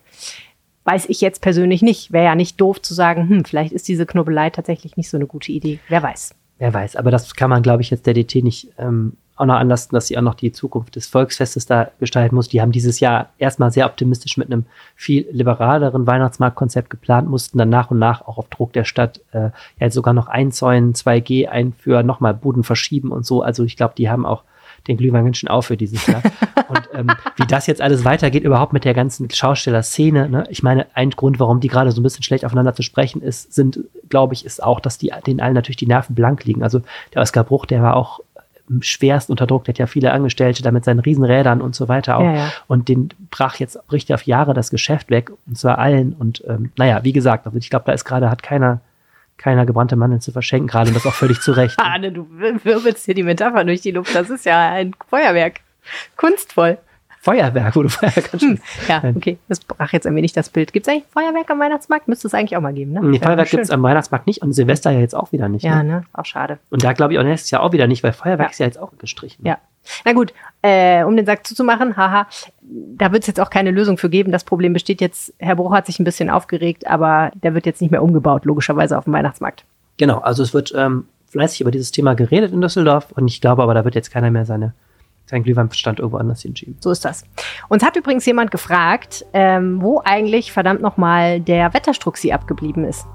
weiß ich jetzt persönlich nicht. Wäre ja nicht doof zu sagen, hm, vielleicht ist diese Knubbelei tatsächlich nicht so eine gute Idee. Wer weiß. Wer weiß, aber das kann man, glaube ich, jetzt der DT nicht ähm, auch noch anlassen, dass sie auch noch die Zukunft des Volksfestes da gestalten muss. Die haben dieses Jahr erstmal sehr optimistisch mit einem viel liberaleren Weihnachtsmarktkonzept geplant, mussten dann nach und nach auch auf Druck der Stadt äh, ja sogar noch einzäunen, 2G einführen, nochmal Buden verschieben und so. Also ich glaube, die haben auch den Glühwein ganz schön auf für dieses Jahr. und ähm, wie das jetzt alles weitergeht, überhaupt mit der ganzen Schaustellerszene, ne? ich meine, ein Grund, warum die gerade so ein bisschen schlecht aufeinander zu sprechen ist, sind, glaube ich, ist auch, dass die denen allen natürlich die Nerven blank liegen. Also der Oskar Bruch, der war auch schwerst unter Druck, der hat ja viele Angestellte da mit seinen Riesenrädern und so weiter auch. Ja, ja. Und den brach jetzt, bricht auf Jahre das Geschäft weg, und zwar allen. Und ähm, naja, wie gesagt, also ich glaube, da ist gerade, hat keiner, keiner gebrannte Mandeln zu verschenken, gerade und das auch völlig zu Recht. Arne, du wirbelst hier die Metapher durch die Luft. Das ist ja ein Feuerwerk. Kunstvoll. Feuerwerk, wo du Feuerwerk kannst. Hm. Ja, okay. Das brach jetzt ein wenig das Bild. Gibt es eigentlich Feuerwerk am Weihnachtsmarkt? Müsste es eigentlich auch mal geben, ne? Nee, Feuerwerk schön. gibt es am Weihnachtsmarkt nicht und Silvester ja jetzt auch wieder nicht. Ja, Ne? ne? Auch schade. Und da glaube ich auch nächstes Jahr auch wieder nicht, weil Feuerwerk Ja. ist ja jetzt auch gestrichen. Ja. Na gut, äh, um den Sack zuzumachen, haha, da wird es jetzt auch keine Lösung für geben. Das Problem besteht jetzt, Herr Bruch hat sich ein bisschen aufgeregt, aber der wird jetzt nicht mehr umgebaut, logischerweise auf dem Weihnachtsmarkt. Genau, also es wird ähm, fleißig über dieses Thema geredet in Düsseldorf und ich glaube aber, da wird jetzt keiner mehr seine, seinen Glühweinstand irgendwo anders hinschieben. So ist das. Uns hat übrigens jemand gefragt, ähm, wo eigentlich verdammt nochmal der Wetterstruxi abgeblieben ist.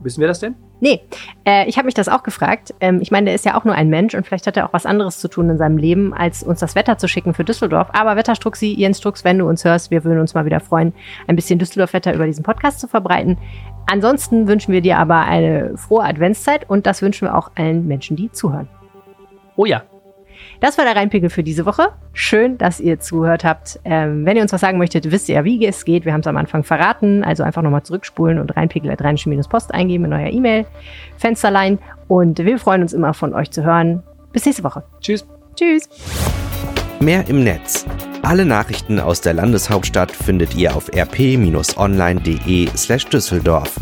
Wissen wir das denn? Nee, äh, ich habe mich das auch gefragt. Ähm, ich meine, der ist ja auch nur ein Mensch und vielleicht hat er auch was anderes zu tun in seinem Leben, als uns das Wetter zu schicken für Düsseldorf. Aber Wetterstruxi, Jens Strux, wenn du uns hörst, wir würden uns mal wieder freuen, ein bisschen Düsseldorf-Wetter über diesen Podcast zu verbreiten. Ansonsten wünschen wir dir aber eine frohe Adventszeit und das wünschen wir auch allen Menschen, die zuhören. Oh ja. Das war der Rheinpegel für diese Woche. Schön, dass ihr zugehört habt. Ähm, wenn ihr uns was sagen möchtet, wisst ihr ja, wie es geht. Wir haben es am Anfang verraten. Also einfach nochmal zurückspulen und rheinpegel.rheinische-post eingeben in euer E-Mail-Fensterlein. Und wir freuen uns immer von euch zu hören. Bis nächste Woche. Tschüss. Tschüss. Mehr im Netz. Alle Nachrichten aus der Landeshauptstadt findet ihr auf rp-online.de slash Düsseldorf.